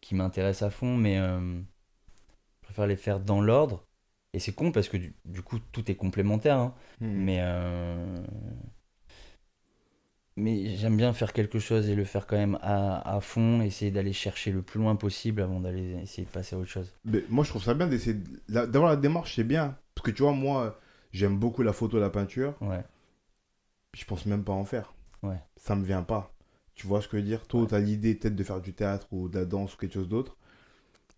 qui m'intéressent à fond, mais euh, je préfère les faire dans l'ordre. Et c'est con parce que du, coup tout est complémentaire. Hein. Mmh. Mais mais j'aime bien faire quelque chose et le faire quand même à, à fond, essayer d'aller chercher le plus loin possible avant d'aller essayer de passer à autre chose. Mais moi, je trouve ça bien d'essayer d'avoir la démarche, c'est bien. Parce que tu vois, moi, j'aime beaucoup la photo, la peinture. Ouais. Je pense même pas en faire. Ouais. Ça me vient pas. Tu vois ce que je veux dire? Toi, tu as l'idée peut-être de faire du théâtre ou de la danse ou quelque chose d'autre.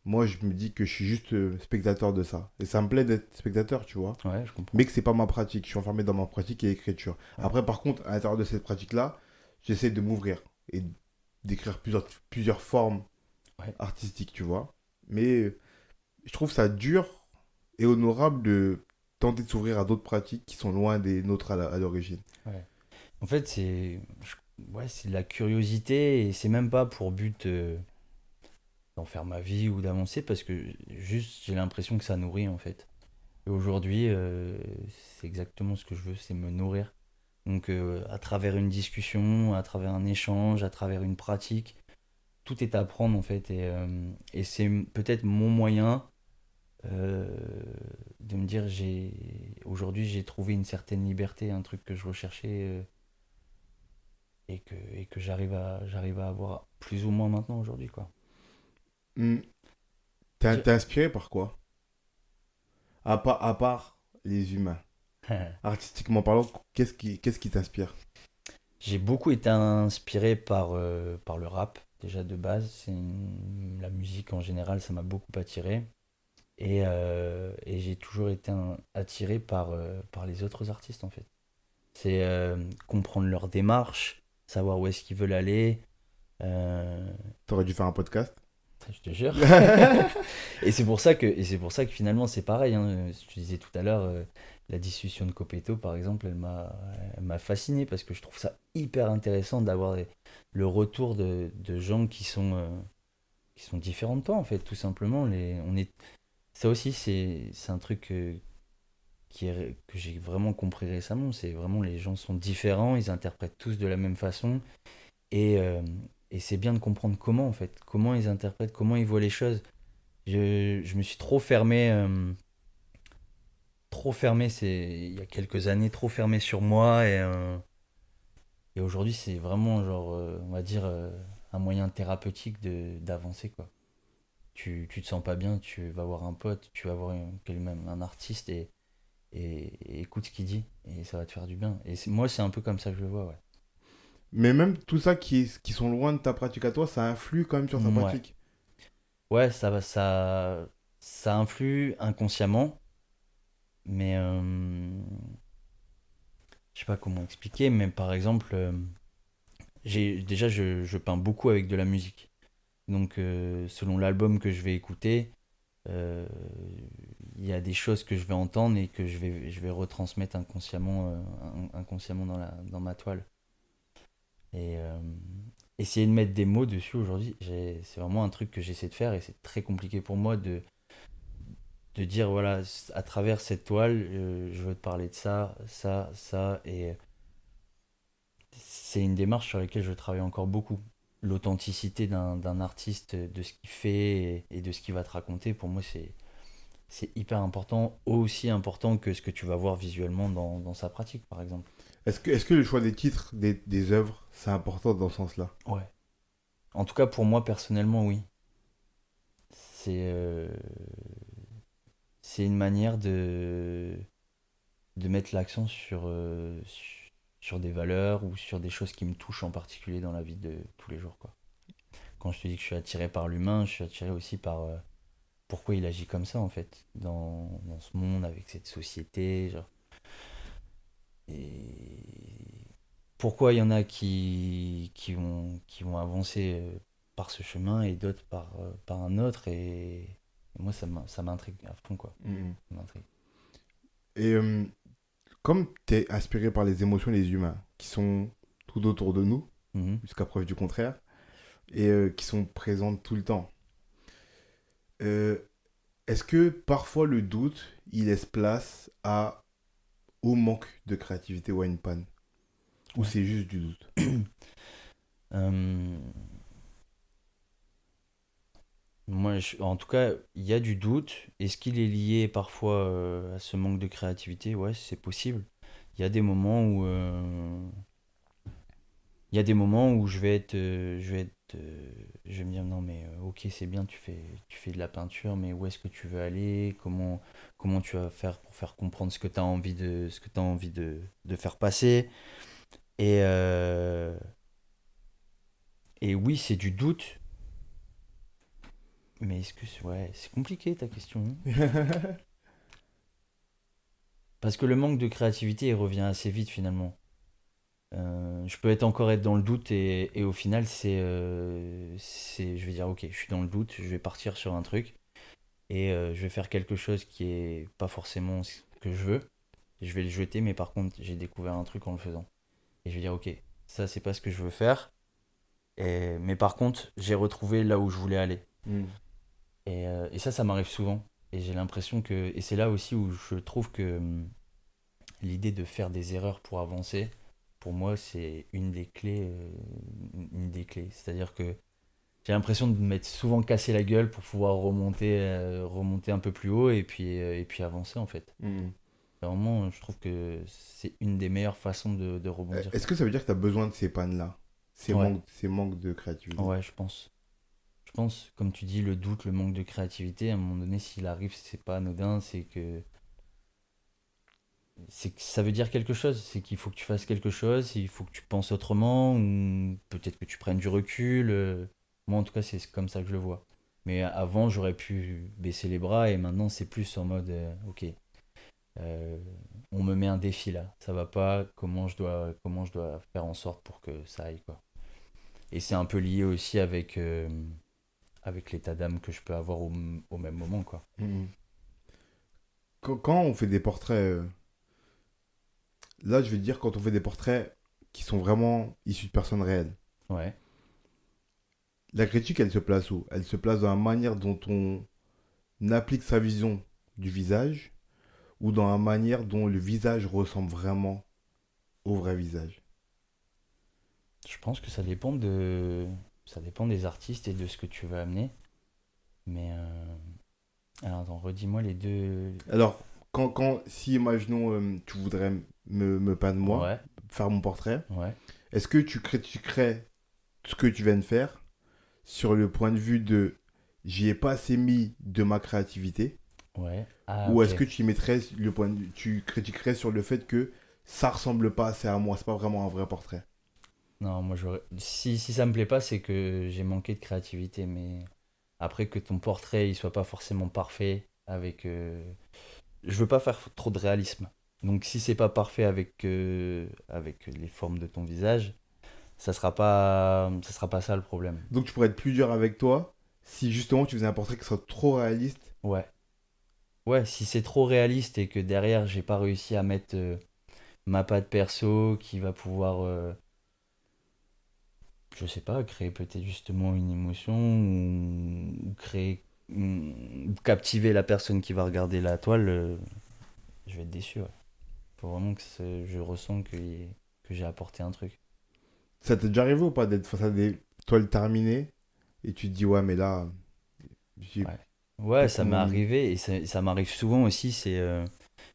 Moi, je me dis que je suis juste euh, spectateur de ça. Et ça me plaît d'être spectateur, tu vois. Ouais, je comprends. Mais que c'est pas ma pratique. Je suis enfermé dans ma pratique et écriture. Après, par contre, à l'intérieur de cette pratique-là, j'essaie de m'ouvrir et d'écrire plusieurs, plusieurs formes artistiques, tu vois. Mais je trouve ça dur et honorable de tenter de s'ouvrir à d'autres pratiques qui sont loin des nôtres à l'origine. Ouais. En fait, c'est ouais, de la curiosité et c'est même pas pour but. Euh, d'en faire ma vie ou d'avancer parce que juste j'ai l'impression que ça nourrit en fait. Et aujourd'hui, euh, c'est exactement ce que je veux, c'est me nourrir. Donc euh, à travers une discussion, à travers un échange, à travers une pratique, tout est à apprendre en fait. Et, euh, et c'est peut-être mon moyen de me dire j'ai aujourd'hui j'ai trouvé une certaine liberté, un truc que je recherchais et que, et que j'arrive à, à avoir plus ou moins maintenant aujourd'hui quoi. Hmm. T'es inspiré par quoi? À part, à part les humains. Artistiquement parlant, qu'est-ce qui t'inspire? J'ai beaucoup été inspiré par, euh, par le rap, déjà de base. C'est La musique en général, ça m'a beaucoup attiré. Et, euh, et j'ai toujours été attiré par, euh, par les autres artistes, en fait. C'est comprendre leur démarche, savoir où est-ce qu'ils veulent aller. T'aurais dû faire un podcast je te jure. et c'est pour ça que, et c'est pour ça que finalement c'est pareil. Hein. Je disais tout à l'heure, euh, la discussion de Copetto, par exemple, elle m'a, m'a fasciné parce que je trouve ça hyper intéressant d'avoir le retour de, de gens qui sont, euh, qui sont différents de toi en fait, tout simplement. Les, on est, ça aussi c'est, un truc qui est, que j'ai vraiment compris récemment. C'est vraiment les gens sont différents, ils interprètent tous de la même façon et, euh, et c'est bien de comprendre comment, en fait, comment ils interprètent, comment ils voient les choses. Je, je me suis trop fermé, euh, trop fermé, c'est il y a quelques années, trop fermé sur moi, et, euh, et aujourd'hui, c'est vraiment, genre, euh, on va dire, un moyen thérapeutique de d'avancer, quoi. Tu, tu te sens pas bien, tu vas voir un pote, tu vas voir même un artiste, et, et, et écoute ce qu'il dit, et ça va te faire du bien. Et moi, c'est un peu comme ça que je le vois, ouais. Mais même tout ça qui, qui sont loin de ta pratique à toi, ça influe quand même sur ta Ouais. pratique. Ouais, ça va, ça, ça influe inconsciemment, mais euh, je sais pas comment expliquer, mais par exemple, euh, j'ai déjà je, je peins beaucoup avec de la musique. Donc euh, selon l'album que je vais écouter, euh, il y a des choses que je vais entendre et que je vais, je vais retransmettre inconsciemment, euh, in- inconsciemment dans la, dans ma toile. Et euh, essayer de mettre des mots dessus aujourd'hui, c'est vraiment un truc que j'essaie de faire et c'est très compliqué pour moi de, de dire voilà, à travers cette toile, euh, je veux te parler de ça, ça, ça. Et c'est une démarche sur laquelle je travaille encore beaucoup. L'authenticité d'un artiste, de ce qu'il fait et, et de ce qu'il va te raconter, pour moi, c'est. C'est hyper important, aussi important que ce que tu vas voir visuellement dans, dans sa pratique, par exemple. Est-ce que, le choix des titres des, des œuvres, c'est important dans ce sens-là? Ouais. En tout cas, pour moi, personnellement, oui. C'est euh, une manière de, mettre l'accent sur, euh, su- sur des valeurs ou sur des choses qui me touchent en particulier dans la vie de tous les jours, quoi. Quand je te dis que je suis attiré par l'humain, je suis attiré aussi par euh, pourquoi il agit comme ça, en fait, dans, dans ce monde, avec cette société, genre. Et pourquoi il y en a qui, qui, vont, qui vont avancer euh, par ce chemin et d'autres par, euh, par un autre. Et, et moi, ça m'in- ça m'intrigue à fond, quoi. Ça m'intrigue. Et euh, comme tu es inspiré par les émotions des humains, qui sont tout autour de nous, Mhm. jusqu'à preuve du contraire, et euh, qui sont présentes tout le temps, euh, est-ce que parfois le doute, il laisse place à, manque de créativité ou à une panne Ou Ouais. c'est juste du doute Euh, Moi, je- en tout cas, il y a du doute. Est-ce qu'il est lié parfois euh, à ce manque de créativité? Ouais, c'est possible. Il y a des moments où euh, il y a des moments où je vais être, je vais être, euh, je vais me dire non mais euh, ok c'est bien tu fais, tu fais de la peinture mais où est-ce que tu veux aller? Comment, comment tu vas faire pour faire comprendre ce que tu as envie de, ce que tu envie de, de faire passer? Et euh, et oui, c'est du doute. Mais est-ce que c'est... Ouais, c'est compliqué ta question. hein? Parce que le manque de créativité, il revient assez vite finalement. Euh, je peux être encore être dans le doute et, et au final, c'est, euh, c'est... Je vais dire, ok, je suis dans le doute, je vais partir sur un truc et euh, je vais faire quelque chose qui est pas forcément ce que je veux. Je vais le jeter, mais par contre, j'ai découvert un truc en le faisant. Et je vais dire, ok, ça, c'est pas ce que je veux faire. Et... Mais par contre, j'ai retrouvé là où je voulais aller. Mm. Et, et ça, ça m'arrive souvent. Et j'ai l'impression que. Et c'est là aussi où je trouve que hum, l'idée de faire des erreurs pour avancer, pour moi, c'est une des clés. euh, une des clés. C'est-à-dire que j'ai l'impression de m'être souvent cassé la gueule pour pouvoir remonter, euh, remonter un peu plus haut et puis, euh, et puis avancer en fait. Mm. Vraiment, je trouve que c'est une des meilleures façons de, de rebondir. Est-ce que ça veut dire que tu as besoin de ces pannes-là? Ces, Ouais. manques, ces manques de créativité? Ouais, je pense. Je pense, comme tu dis, le doute, le manque de créativité, à un moment donné, s'il arrive, c'est pas anodin, c'est que. C'est ça veut dire quelque chose, c'est qu'il faut que tu fasses quelque chose, il faut que tu penses autrement, ou peut-être que tu prennes du recul. euh. Moi, en tout cas, c'est comme ça que je le vois. Mais avant, j'aurais pu baisser les bras, et maintenant, c'est plus en mode, euh, ok, euh, on me met un défi là, ça va pas, comment je dois, comment je dois faire en sorte pour que ça aille, quoi. Et c'est un peu lié aussi avec, avec l'état d'âme que je peux avoir au, au même moment, quoi. Mhm. Quand, on fait des portraits, là je vais te dire quand on fait des portraits qui sont vraiment issus de personnes réelles, Ouais. la critique elle se place où? Elle se place dans la manière dont on applique sa vision du visage ou dans la manière dont le visage ressemble vraiment au vrai visage? Je pense que ça dépend de, ça dépend des artistes et de ce que tu veux amener. Mais. euh, Alors, attends, redis-moi les deux. Alors, quand, quand, si, imaginons, euh, tu voudrais me, me peindre moi, Ouais, faire mon portrait, ouais. est-ce que tu critiquerais ce que tu viens de faire sur le point de vue de j'y ai pas assez mis de ma créativité Ouais. Ah, ou est-ce que tu y mettrais le point de- tu critiquerais sur le fait que ça ressemble pas assez à moi, c'est pas vraiment un vrai portrait? Non, moi j'aurais. Si, si ça me plaît pas, c'est que j'ai manqué de créativité. Mais après que ton portrait il soit pas forcément parfait, avec. euh, Je veux pas faire trop de réalisme. Donc si c'est pas parfait avec, euh, avec les formes de ton visage, ça sera pas ça sera pas ça le problème. Donc tu pourrais être plus dur avec toi si justement tu faisais un portrait qui soit trop réaliste. Ouais. Ouais, si c'est trop réaliste et que derrière j'ai pas réussi à mettre euh, ma patte perso qui va pouvoir, euh, je sais pas, créer peut-être justement une émotion ou, ou créer, captiver la personne qui va regarder la toile, euh, je vais être déçu. Ouais. Faut vraiment que je ressens que, que j'ai apporté un truc. Ça t'est déjà arrivé ou pas d'être face à des toiles terminées et tu te dis ouais mais là Ouais. Ouais, ça m'est arrivé et ça, ça m'arrive souvent aussi. C'est euh,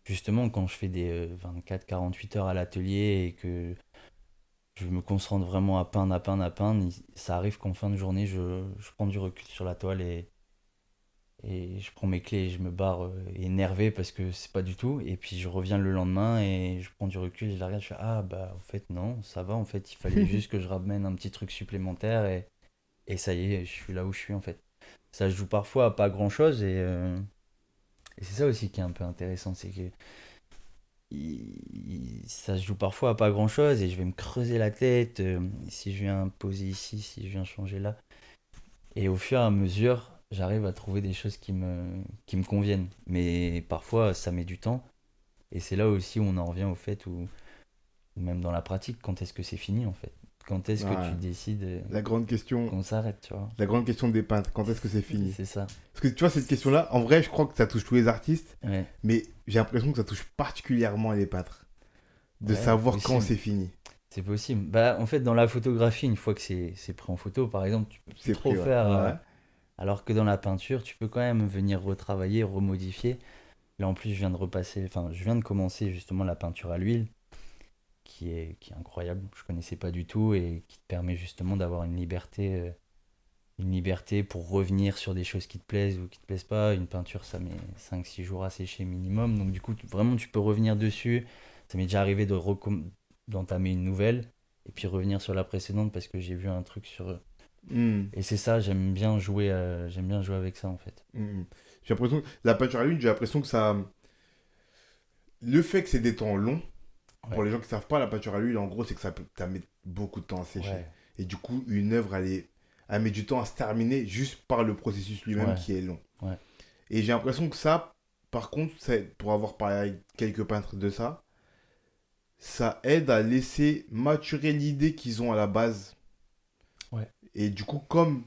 justement quand je fais des 24-48 heures à l'atelier et que je me concentre vraiment à peindre, à peindre, à peindre. Ça arrive qu'en fin de journée, je, je prends du recul sur la toile et, et je prends mes clés et je me barre euh, énervé parce que c'est pas du tout. Et puis je reviens le lendemain et je prends du recul et je la regarde. Je fais Ah, bah en fait, non, ça va. En fait, il fallait juste que je ramène un petit truc supplémentaire et, et ça y est, je suis là où je suis en fait ça se joue parfois à pas grand chose et, euh, et c'est ça aussi qui est un peu intéressant c'est que ça se joue parfois à pas grand chose et je vais me creuser la tête euh, si je viens poser ici si je viens changer là et au fur et à mesure j'arrive à trouver des choses qui me qui me conviennent mais parfois ça met du temps et c'est là aussi où on en revient au fait où ou même dans la pratique quand est-ce que c'est fini en fait? Quand est-ce Ouais. que tu décides euh, la grande question qu'on s'arrête tu vois? la grande question des peintres quand est-ce que c'est fini? C'est ça Parce que tu vois cette question là en vrai je crois que ça touche tous les artistes ouais mais j'ai l'impression que ça touche particulièrement les peintres de Ouais, savoir possible. quand c'est fini. C'est possible. Bah, en fait, dans la photographie, une fois que c'est pris en photo, par exemple, tu peux trop pris, faire. euh. Alors que dans la peinture, tu peux quand même venir retravailler, remodifier. Là, en plus, je viens de repasser, enfin, je viens de commencer justement la peinture à l'huile, qui est, qui est incroyable. Je connaissais pas du tout et qui te permet justement d'avoir une liberté, euh, une liberté pour revenir sur des choses qui te plaisent ou qui te plaisent pas. Une peinture, ça met 5-6 jours à sécher minimum. Donc, du coup, vraiment, tu peux revenir dessus. Ça m'est déjà arrivé d'entamer une nouvelle et puis revenir sur la précédente parce que j'ai vu un truc sur Hmm, et c'est ça j'aime bien jouer euh, j'aime bien jouer avec ça en fait hmm. J'ai l'impression que la peinture à l'huile, j'ai l'impression que ça. Le fait que c'est des temps longs, pour les gens qui savent pas, la peinture à l'huile, en gros, c'est que ça, peut- ça met beaucoup de temps à sécher. ouais Et du coup, une œuvre, elle, est- elle met du temps à se terminer juste par le processus lui-même Ouais. qui est long. Et j'ai l'impression que ça, par contre, c'est- pour avoir parlé avec quelques peintres de ça, ça aide à laisser maturer l'idée qu'ils ont à la base. Ouais. Et du coup, comme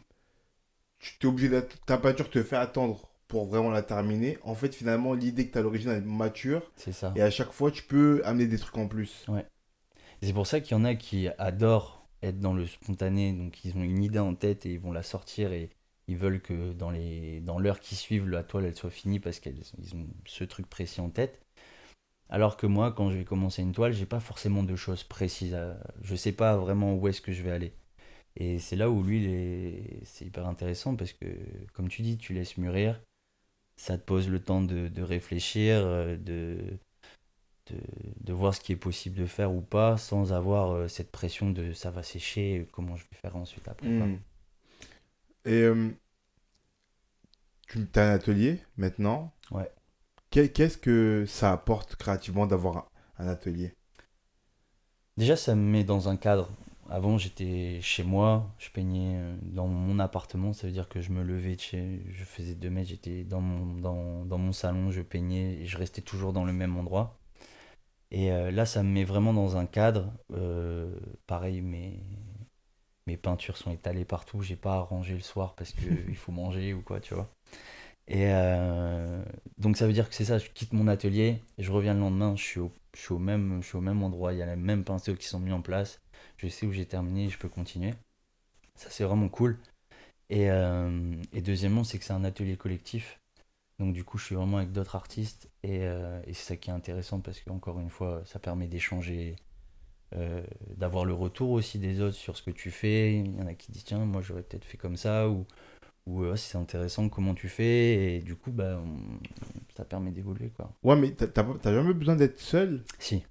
tu t'es obligé ta peinture te fait attendre pour vraiment la terminer, en fait, finalement, l'idée que tu as à l'origine, elle mature. c'est ça Et à chaque fois, tu peux amener des trucs en plus. Et c'est pour ça qu'il y en a qui adorent être dans le spontané donc ils ont une idée en tête et ils vont la sortir et ils veulent que dans les dans l'heure qui suivent la toile elle soit finie parce qu'ils ils ont ce truc précis en tête alors que moi quand je vais commencer une toile j'ai pas forcément de choses précises à- je sais pas vraiment où est-ce que je vais aller et c'est là où lui c'est hyper intéressant parce que comme tu dis tu laisses mûrir ça te pose le temps de, de réfléchir euh, de de, de voir ce qui est possible de faire ou pas sans avoir euh, cette pression de ça va sécher, comment je vais faire ensuite après. Hmm. Et euh, tu as un atelier maintenant. Ouais. Qu'est- Qu'est-ce que ça apporte créativement d'avoir un, un atelier? Déjà, ça me met dans un cadre. Avant, j'étais chez moi, je peignais euh, dans mon appartement, ça veut dire que je me levais de chez. Je faisais 2 mètres, j'étais dans mon, dans, dans mon salon, je peignais et je restais toujours dans le même endroit. Et euh, là, ça me met vraiment dans un cadre. euh, pareil, mes, mes peintures sont étalées partout, j'ai pas à ranger le soir parce qu'il faut manger ou quoi, tu vois. Et euh, donc, ça veut dire que c'est ça, je quitte mon atelier, je reviens le lendemain, je suis au, je suis au, même, je suis au même endroit, il y a les mêmes pinceaux qui sont mis en place, je sais où j'ai terminé je peux continuer. Ça, c'est vraiment cool. Et, euh, et deuxièmement, c'est que c'est un atelier collectif. Donc du coup, je suis vraiment avec d'autres artistes et, euh, et c'est ça qui est intéressant parce que encore une fois, ça permet d'échanger, euh, d'avoir le retour aussi des autres sur ce que tu fais. Il y en a qui disent tiens, moi j'aurais peut-être fait comme ça ou ou c'est intéressant comment tu fais? Et du coup bah on- ça permet d'évoluer quoi. Ouais, mais t'as jamais besoin d'être seul? Si.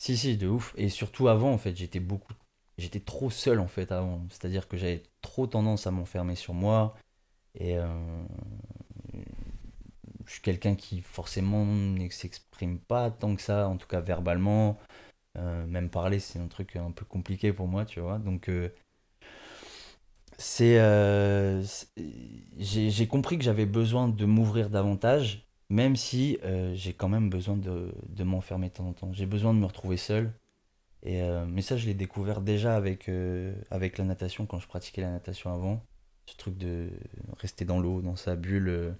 Si, si, de ouf. Et surtout avant, en fait, j'étais beaucoup. J'étais trop seul, en fait, avant. C'est-à-dire que j'avais trop tendance à m'enfermer sur moi. Et. euh, Je suis quelqu'un qui, forcément, ne s'exprime pas tant que ça, en tout cas verbalement. Euh, même parler, c'est un truc un peu compliqué pour moi, tu vois. Donc. euh, j'ai compris que j'avais besoin de m'ouvrir davantage. Même si euh, j'ai quand même besoin de, de m'enfermer de temps en temps. J'ai besoin de me retrouver seul. Et, euh, mais ça, je l'ai découvert déjà avec, euh, avec la natation, quand je pratiquais la natation avant. Ce truc de rester dans l'eau, dans sa bulle, euh,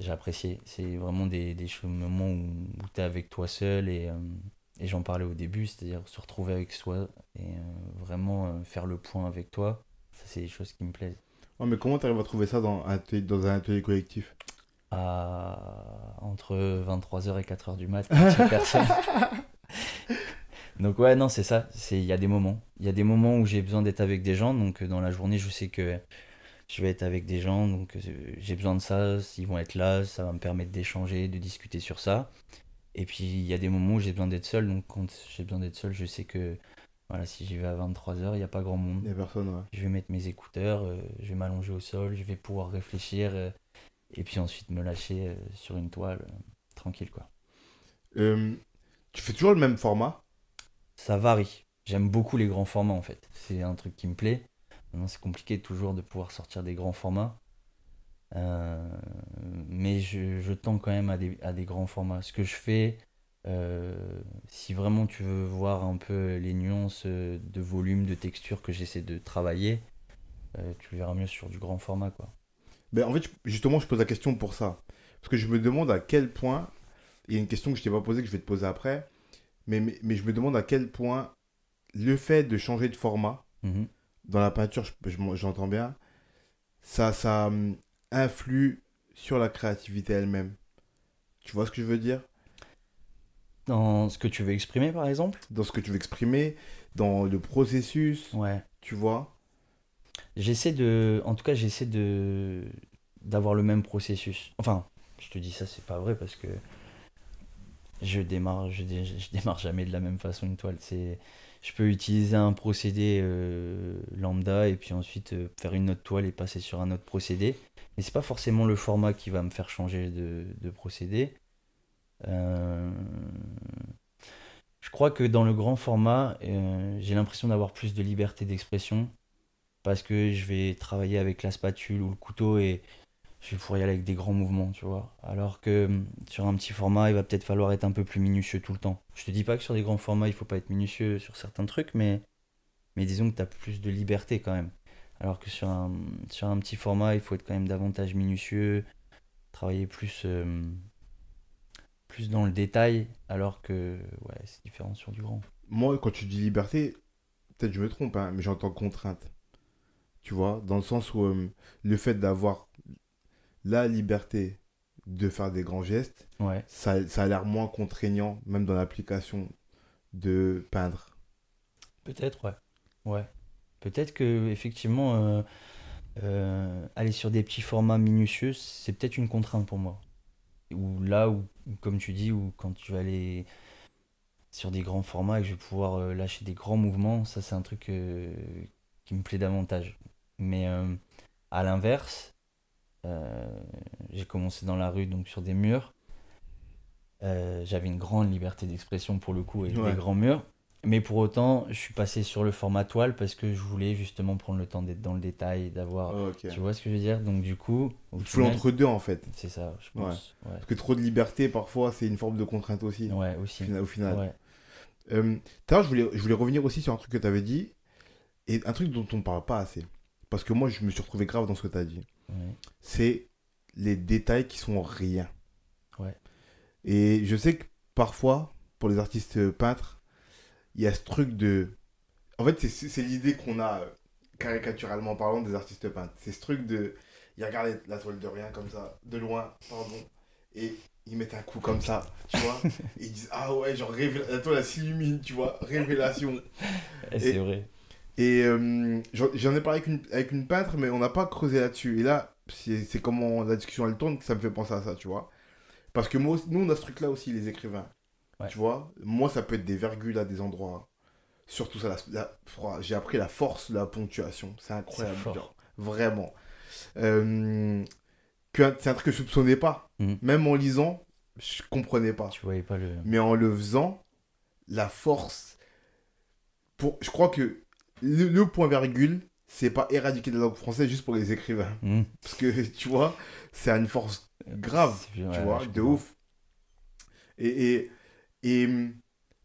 j'ai apprécié. C'est vraiment des, des choses- moments où, tu es avec toi seul. Et, euh, et j'en parlais au début, c'est-à-dire se retrouver avec soi et euh, vraiment euh, faire le point avec toi. Ça, c'est des choses qui me plaisent. Ouais, mais comment t'arrives à trouver ça dans un atelier, dans un atelier collectif? À entre 23h et 4h du mat personne. donc ouais non c'est ça, il y a des moments, il y a des moments où j'ai besoin d'être avec des gens donc euh, dans la journée je sais que je vais être avec des gens donc euh, j'ai besoin de ça, s'ils vont être là, ça va me permettre d'échanger, de discuter sur ça. Et puis il y a des moments où j'ai besoin d'être seul donc quand j'ai besoin d'être seul, je sais que voilà, si j'y vais à 23h, il n'y a pas grand monde. Il y a personne, ouais. Je vais mettre mes écouteurs, euh, je vais m'allonger au sol, je vais pouvoir réfléchir euh, et puis ensuite me lâcher euh, sur une toile, euh, tranquille quoi. Euh, tu fais toujours le même format? Ça varie. J'aime beaucoup les grands formats en fait. C'est un truc qui me plaît. Maintenant, c'est compliqué toujours de pouvoir sortir des grands formats. Euh, mais je, je tends quand même à des, à des grands formats. Ce que je fais, euh, si vraiment tu veux voir un peu les nuances de volume, de texture que j'essaie de travailler, euh, tu le verras mieux sur du grand format quoi. Ben, en fait, justement, je pose la question pour ça. Parce que je me demande à quel point, il y a une question que je t'ai pas posée, que je vais te poser après, mais, mais, mais je me demande à quel point le fait de changer de format Mhm. dans la peinture, je- je m'en- j'entends bien, ça, ça hum, influe sur la créativité elle-même. Tu vois ce que je veux dire? Dans ce que tu veux exprimer par exemple? Dans ce que tu veux exprimer, dans le processus, Ouais. tu vois? J'essaie de. En tout cas, j'essaie de. d'avoir le même processus. Enfin, je te dis ça, c'est pas vrai parce que. Je démarre, je, je démarre jamais de la même façon une toile. C'est, je peux utiliser un procédé euh, lambda et puis ensuite euh, faire une autre toile et passer sur un autre procédé. Mais c'est pas forcément le format qui va me faire changer de, de procédé. Euh, Je crois que dans le grand format, j'ai l'impression d'avoir plus de liberté d'expression parce que je vais travailler avec la spatule ou le couteau et je vais pouvoir y aller avec des grands mouvements, tu vois. Alors que hum, sur un petit format, il va peut-être falloir être un peu plus minutieux tout le temps. Je te dis pas que sur des grands formats, il faut pas être minutieux sur certains trucs, mais, mais disons que tu as plus de liberté quand même. Alors que sur un, sur un petit format, il faut être quand même davantage minutieux, travailler plus, euh, plus dans le détail, alors que ouais, c'est différent sur du grand. Moi, quand tu dis liberté, peut-être je me trompe, hein, mais j'entends contrainte. Tu vois, dans le sens où euh, le fait d'avoir la liberté de faire des grands gestes, Ouais. ça, ça a l'air moins contraignant, même dans l'application de peindre. Peut-être, ouais. Ouais. Peut-être que effectivement, euh, euh, aller sur des petits formats minutieux, c'est peut-être une contrainte pour moi. Ou là, où, comme tu dis, ou quand tu vas aller sur des grands formats et que je vais pouvoir lâcher des grands mouvements, ça c'est un truc euh, qui me plaît davantage. Mais euh, à l'inverse, euh, j'ai commencé dans la rue, donc sur des murs. Euh, J'avais une grande liberté d'expression pour le coup et Ouais. des grands murs. Mais pour autant, je suis passé sur le format toile parce que je voulais justement prendre le temps d'être dans le détail, d'avoir. ok. Tu vois ce que je veux dire? Donc du coup, au Il faut l'entre-deux en fait. c'est ça, je pense. Ouais, Parce que trop de liberté, parfois, c'est une forme de contrainte aussi. ouais, Au aussi. Au final. Ouais. Euh, je voulais, je voulais revenir aussi sur un truc que tu avais dit, et un truc dont on ne parle pas assez. Parce que moi, je me suis retrouvé grave dans ce que tu as dit. ouais. C'est les détails qui sont rien. Ouais. Et je sais que parfois, pour les artistes peintres, il y a ce truc de. En fait, c'est- l'idée qu'on a, euh, caricaturalement parlant, des artistes peintres. C'est ce truc de. Ils regardaient la toile de rien comme ça, de loin, pardon, et ils mettent un coup comme ça, tu vois. et ils disent Ah ouais, genre révéla- la toile s'illumine, tu vois, révélation. C'est vrai. Et euh, j'en ai parlé avec une, avec une peintre, mais on n'a pas creusé là-dessus. Et là, c'est comment la discussion elle tourne que ça me fait penser à ça, tu vois. Parce que moi, nous, on a ce truc-là aussi, les écrivains. Ouais. Tu vois, moi, ça peut être des virgules à des endroits. Surtout ça, la- la- froid. j'ai appris la force de la ponctuation. C'est incroyable. Genre, vraiment. Euh, c'est un truc que je soupçonnais pas. Mhm. Même en lisant, je comprenais pas. Tu voyais pas le. Mais en le faisant, la force. Pour, je crois que le, le point virgule, c'est pas éradiquer la langue française juste pour les écrivains. Hmm. Parce que, tu vois, c'est une force grave, tu ouais, vois, de comprends. ouf. Et, et, et, hum,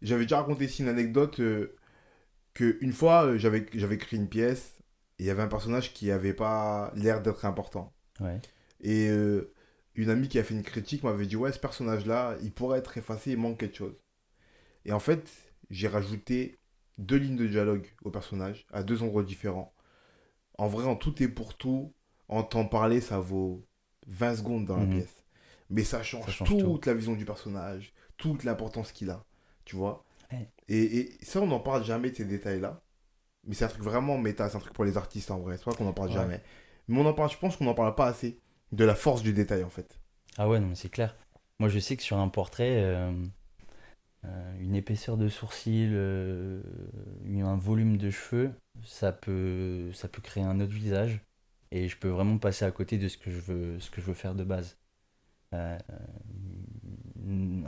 j'avais déjà raconté ici une anecdote euh, que une fois, euh, j'avais j'avais écrit une pièce et il y avait un personnage qui avait pas l'air d'être important. Ouais. Et euh, une amie qui a fait une critique m'avait dit Ouais, ce personnage-là, il pourrait être effacé, il manque quelque chose. Et en fait, j'ai rajouté deux lignes de dialogue au personnage, à deux endroits différents. En vrai, en tout et pour tout, en temps parlé, ça vaut 20 secondes dans la Mhm. pièce. Mais ça change, Ça change toute la vision du personnage, toute l'importance qu'il a. Tu vois Ouais. et, et ça, on n'en parle jamais de ces détails-là. Mais c'est un truc vraiment méta, c'est un truc pour les artistes en vrai. C'est pas qu'on n'en parle Ouais. jamais. Mais on en parle, je pense qu'on n'en parle pas assez de la force du détail en fait. Ah ouais, non, mais c'est clair. Moi, je sais que sur un portrait, euh, une épaisseur de sourcil, euh, un volume de cheveux, ça peut, ça peut créer un autre visage. Et je peux vraiment passer à côté de ce que je veux, ce que je veux faire de base. Euh,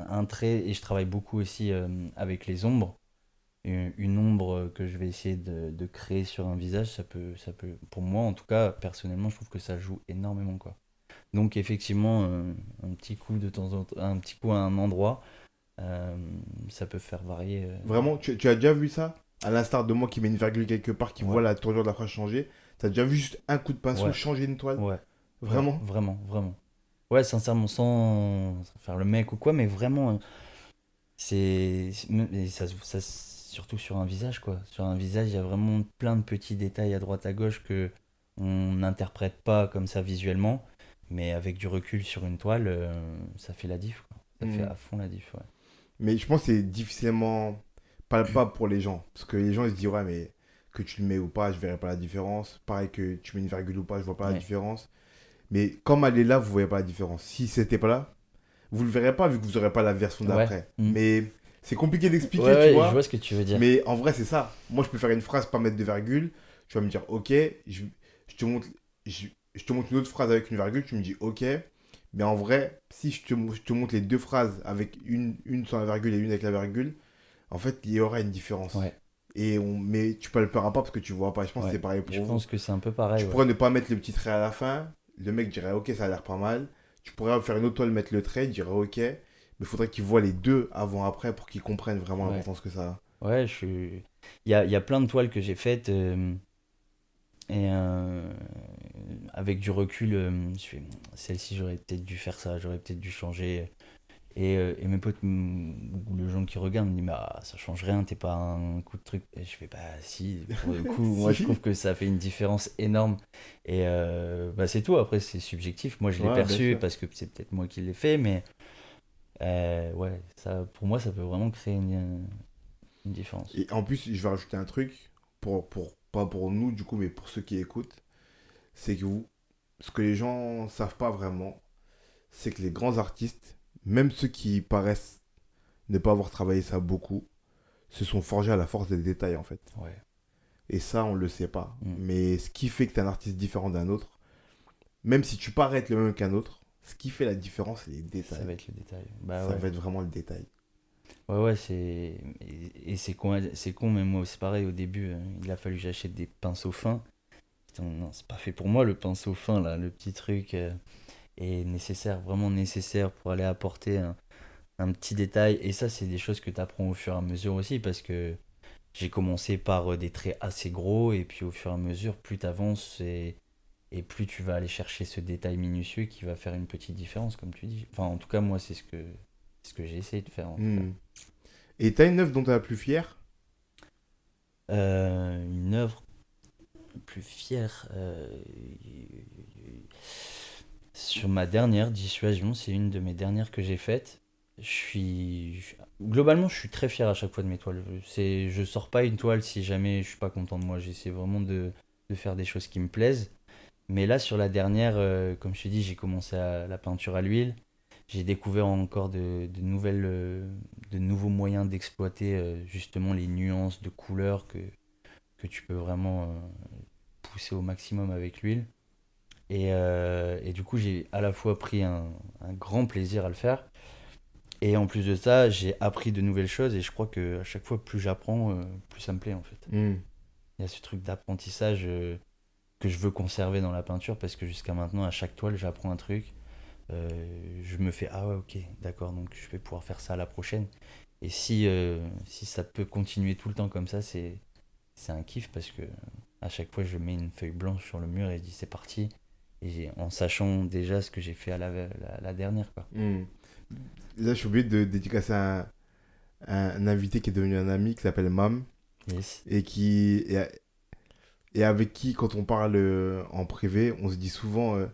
un trait, et je travaille beaucoup aussi euh, avec les ombres. Une, ombre que je vais essayer de, créer sur un visage, ça peut, ça peut, pour moi en tout cas, personnellement, je trouve que ça joue énormément, quoi. Donc effectivement, euh, un petit coup de temps en temps, un petit coup à un endroit, euh, ça peut faire varier. euh, Vraiment, tu, tu as déjà vu ça? À l'instar de moi qui met une virgule quelque part, qui Ouais. voit la tournure de la phrase changer. T'as déjà vu juste un coup de pinceau Ouais. changer une toile? Ouais. Vraiment? Ouais, Vraiment, vraiment. Ouais, sincèrement, sans, faire le mec ou quoi, mais vraiment, euh, c'est. ça, ça, surtout sur un visage, quoi. Sur un visage, il y a vraiment plein de petits détails à droite à gauche que on n'interprète pas comme ça visuellement, mais avec du recul sur une toile, euh, ça fait la diff, quoi. Ça fait Mm. à fond la diff, ouais. Mais je pense que c'est difficilement palpable pour les gens. Parce que les gens ils se disent, ouais, mais que tu le mets ou pas, je verrai pas la différence. Pareil que tu mets une virgule ou pas, je vois pas la différence. Mais comme elle est là, vous voyez pas la différence. Si c'était pas là, vous le verrez pas vu que vous aurez pas la version d'après. Mm. Mais c'est compliqué d'expliquer, ouais, tu vois. je vois ce que tu veux dire. Mais en vrai, c'est ça. Moi, je peux faire une phrase, pas mettre de virgule. Tu vas me dire, ok, je, je te montre, je, je te montre une autre phrase avec une virgule. Tu me dis, ok. Mais en vrai, si je te, mo- je te montre les deux phrases avec une, une sans la virgule et une avec la virgule, en fait, il y aura une différence. Ouais. Et on, mais tu ne le pas parce que tu vois pas. Je pense Ouais. que c'est pareil pour Je vous. pense que c'est un peu pareil. Tu ouais. pourrais ne pas mettre le petit trait à la fin. Le mec dirait, ok, ça a l'air pas mal. Tu pourrais faire une autre toile, mettre le trait, dirait, ok. Mais il faudrait qu'il voit les deux avant-après pour qu'il comprenne vraiment l'importance que ça a. Ouais, je suis. Il y a, y a plein de toiles que j'ai faites. euh, et euh, avec du recul, euh, je celle-ci, j'aurais peut-être dû faire ça, j'aurais peut-être dû changer. Et, euh, et mes potes, mm, les gens qui regardent, me disent, mais ah, ça change rien, t'es pas un coup de truc. Et je fais, bah si, pour le coup, moi je trouve que ça fait une différence énorme. Et euh, bah, c'est tout, après c'est subjectif. Moi je l'ai Ouais, perçu parce que c'est peut-être moi qui l'ai fait, mais euh, ouais, ça, pour moi ça peut vraiment créer une, une différence. Et en plus, je vais rajouter un truc, pour, pour, pas pour nous du coup, mais pour ceux qui écoutent, c'est que vous, ce que les gens savent pas vraiment, c'est que les grands artistes, même ceux qui paraissent ne pas avoir travaillé ça beaucoup, se sont forgés à la force des détails en fait. Ouais. Et ça, on le sait pas. Mm. Mais ce qui fait que tu es un artiste différent d'un autre, même si tu parais être le même qu'un autre, ce qui fait la différence, c'est les détails. Ça va être le détail. Bah Ça ouais. va être vraiment le détail. Ouais, ouais, c'est. Et, c'est con, c'est con, mais moi c'est pareil au début. euh, il a fallu que j'achète des pinceaux fins. Non, c'est pas fait pour moi le pinceau fin, là, le petit truc. euh, est nécessaire, vraiment nécessaire pour aller apporter un, petit détail. Et ça, c'est des choses que tu apprends au fur et à mesure aussi, parce que j'ai commencé par euh, des traits assez gros, et puis au fur et à mesure, plus tu avances et, et plus tu vas aller chercher ce détail minutieux qui va faire une petite différence, comme tu dis. Enfin, en tout cas, moi, c'est ce que, ce que j'ai essayé de faire. en tout cas. Mm. Et t'as une œuvre dont tu es la plus fier Euh, une œuvre plus fier euh, Sur ma dernière dissuasion, c'est une de mes dernières que j'ai faites. Je suis. Globalement, je suis très fier à chaque fois de mes toiles. C'est... Je sors pas une toile si jamais je suis pas content de moi. J'essaie vraiment de, de faire des choses qui me plaisent. Mais là, sur la dernière, euh, comme je te dis, j'ai commencé à la peinture à l'huile. J'ai découvert encore de, de nouvelles, euh, de nouveaux moyens d'exploiter euh, justement les nuances de couleurs que, que tu peux vraiment euh, pousser au maximum avec l'huile. Et, euh, et du coup, j'ai à la fois pris un, un grand plaisir à le faire. Et en plus de ça, j'ai appris de nouvelles choses. Et je crois que à chaque fois, plus j'apprends, plus ça me plaît en fait. Hmm. Il y a ce truc d'apprentissage que je veux conserver dans la peinture parce que jusqu'à maintenant, à chaque toile, j'apprends un truc. Euh, je me fais ah ouais, ok, d'accord, donc je vais pouvoir faire ça à la prochaine. Et si, euh, si ça peut continuer tout le temps comme ça, c'est c'est un kiff parce que à chaque fois, je mets une feuille blanche sur le mur et je dis c'est parti. Et en sachant déjà ce que j'ai fait à la, la, la dernière. Quoi. Hmm. Là, je suis obligé de dédicacer un, un, un invité qui est devenu un ami qui s'appelle Mam Yes. et qui et, et avec qui, quand on parle euh, en privé, on se dit souvent euh,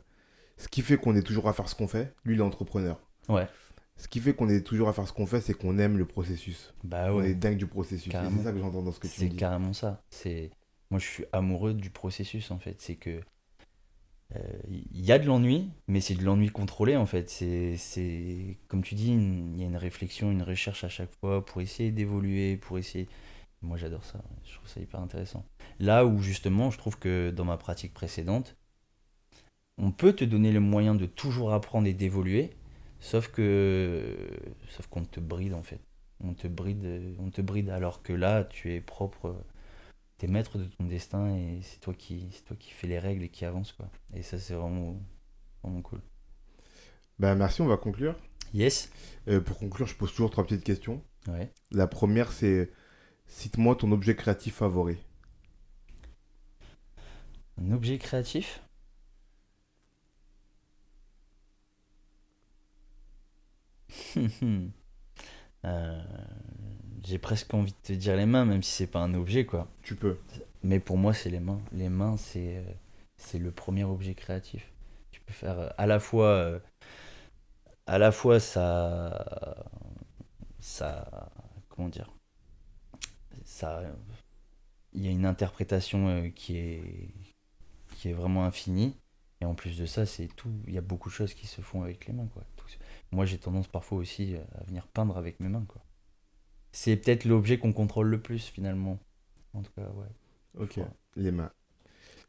ce qui fait qu'on est toujours à faire ce qu'on fait. Lui, il est entrepreneur. Ouais. Ce qui fait qu'on est toujours à faire ce qu'on fait, c'est qu'on aime le processus. Bah On ouais. est dingue du processus. C'est ça que j'entends dans ce que tu C'est dis. carrément ça. C'est moi je suis amoureux du processus en fait. C'est que il y a de l'ennui, mais c'est de l'ennui contrôlé en fait. C'est c'est comme tu dis, il y a une réflexion, une recherche à chaque fois pour essayer d'évoluer, pour essayer. Moi j'adore ça. Je trouve ça hyper intéressant. Là où justement, je trouve que dans ma pratique précédente, on peut te donner le moyen de toujours apprendre et d'évoluer, sauf que sauf qu'on te bride en fait. On te bride, on te bride alors que là, tu es propre, t'es maître de ton destin et c'est toi qui, c'est toi qui fais les règles et qui avance quoi. Et ça, c'est vraiment, vraiment cool. Ben, merci, on va conclure. Yes. Euh, pour conclure, je pose toujours trois petites questions. Ouais. La première, c'est cite-moi ton objet créatif favori. Un objet créatif? Euh, J'ai presque envie de te dire les mains, même si c'est pas un objet quoi. Tu peux. Mais pour moi, c'est les mains. Les mains, c'est euh, c'est le premier objet créatif. Tu peux faire euh, à la fois à la fois ça ça comment dire ça il y a une interprétation qui est qui est vraiment infinie et en plus de ça, c'est tout il y a beaucoup de choses qui se font avec les mains quoi. Moi, j'ai tendance parfois aussi euh, à venir peindre avec mes mains quoi. C'est peut-être l'objet qu'on contrôle le plus finalement. En tout cas, ouais. Ok. Les mains.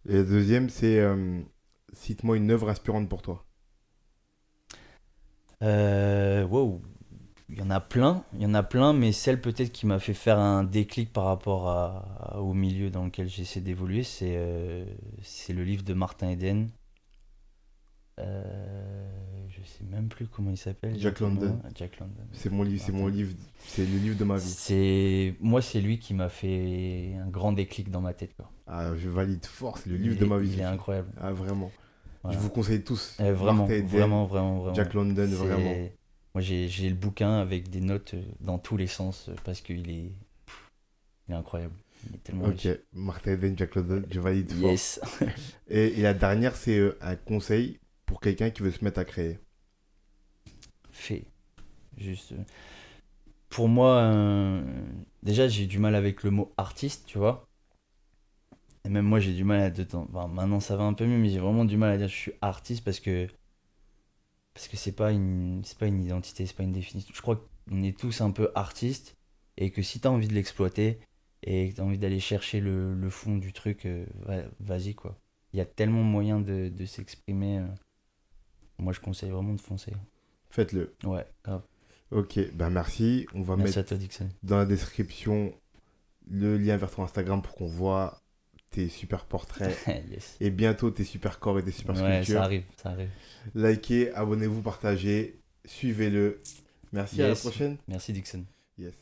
Et la deuxième, c'est euh, cite-moi une œuvre inspirante pour toi. Euh, wow. Il y en a plein, il y en a plein, mais celle peut-être qui m'a fait faire un déclic par rapport à, à- au milieu dans lequel j'essaie d'évoluer, c'est euh, c'est le livre de Martin Eden. Euh, je sais même plus comment il s'appelle. Jack. London. Jack London. C'est mon livre, c'est mon livre, c'est le livre de ma vie. C'est moi, c'est lui qui m'a fait un grand déclic dans ma tête. Quoi. Ah, je valide fort, c'est le livre Il de ma vie. Il est incroyable. Ah, vraiment. Voilà. Je vous conseille tous. Eh, vraiment, Eden, vraiment, vraiment, vraiment. Jack London, vraiment. Moi, j'ai le bouquin avec des notes dans tous les sens euh, parce qu'il est... Il est incroyable. Il est tellement Ok. Martin Eden, Jack London, je valide fort. Yes. Et, et la dernière, c'est euh, un conseil pour quelqu'un qui veut se mettre à créer. Fait. Juste. euh, Pour moi, euh, déjà, j'ai du mal avec le mot artiste, tu vois. Et même moi, j'ai du mal à de temps. enfin, maintenant, ça va un peu mieux, mais j'ai vraiment du mal à dire je suis artiste parce que. Parce que c'est pas une, c'est pas une identité, c'est pas une définition. Je crois qu'on est tous un peu artistes et que si tu as envie de l'exploiter et que tu as envie d'aller chercher le, fond du truc, euh, vas-y quoi. Il y a tellement moyen de, de s'exprimer. Moi, je conseille vraiment de foncer. Faites-le. Ouais, grave. Ok, ben merci. On va Merci mettre à toi, Dixon. dans la description le lien vers ton Instagram pour qu'on voit tes super portraits yes. et bientôt tes super corps et tes super Ouais, sculptures. ça arrive, ça arrive. Likez, abonnez-vous, partagez, suivez-le. Merci, à la prochaine. Merci, Dixon. Yes.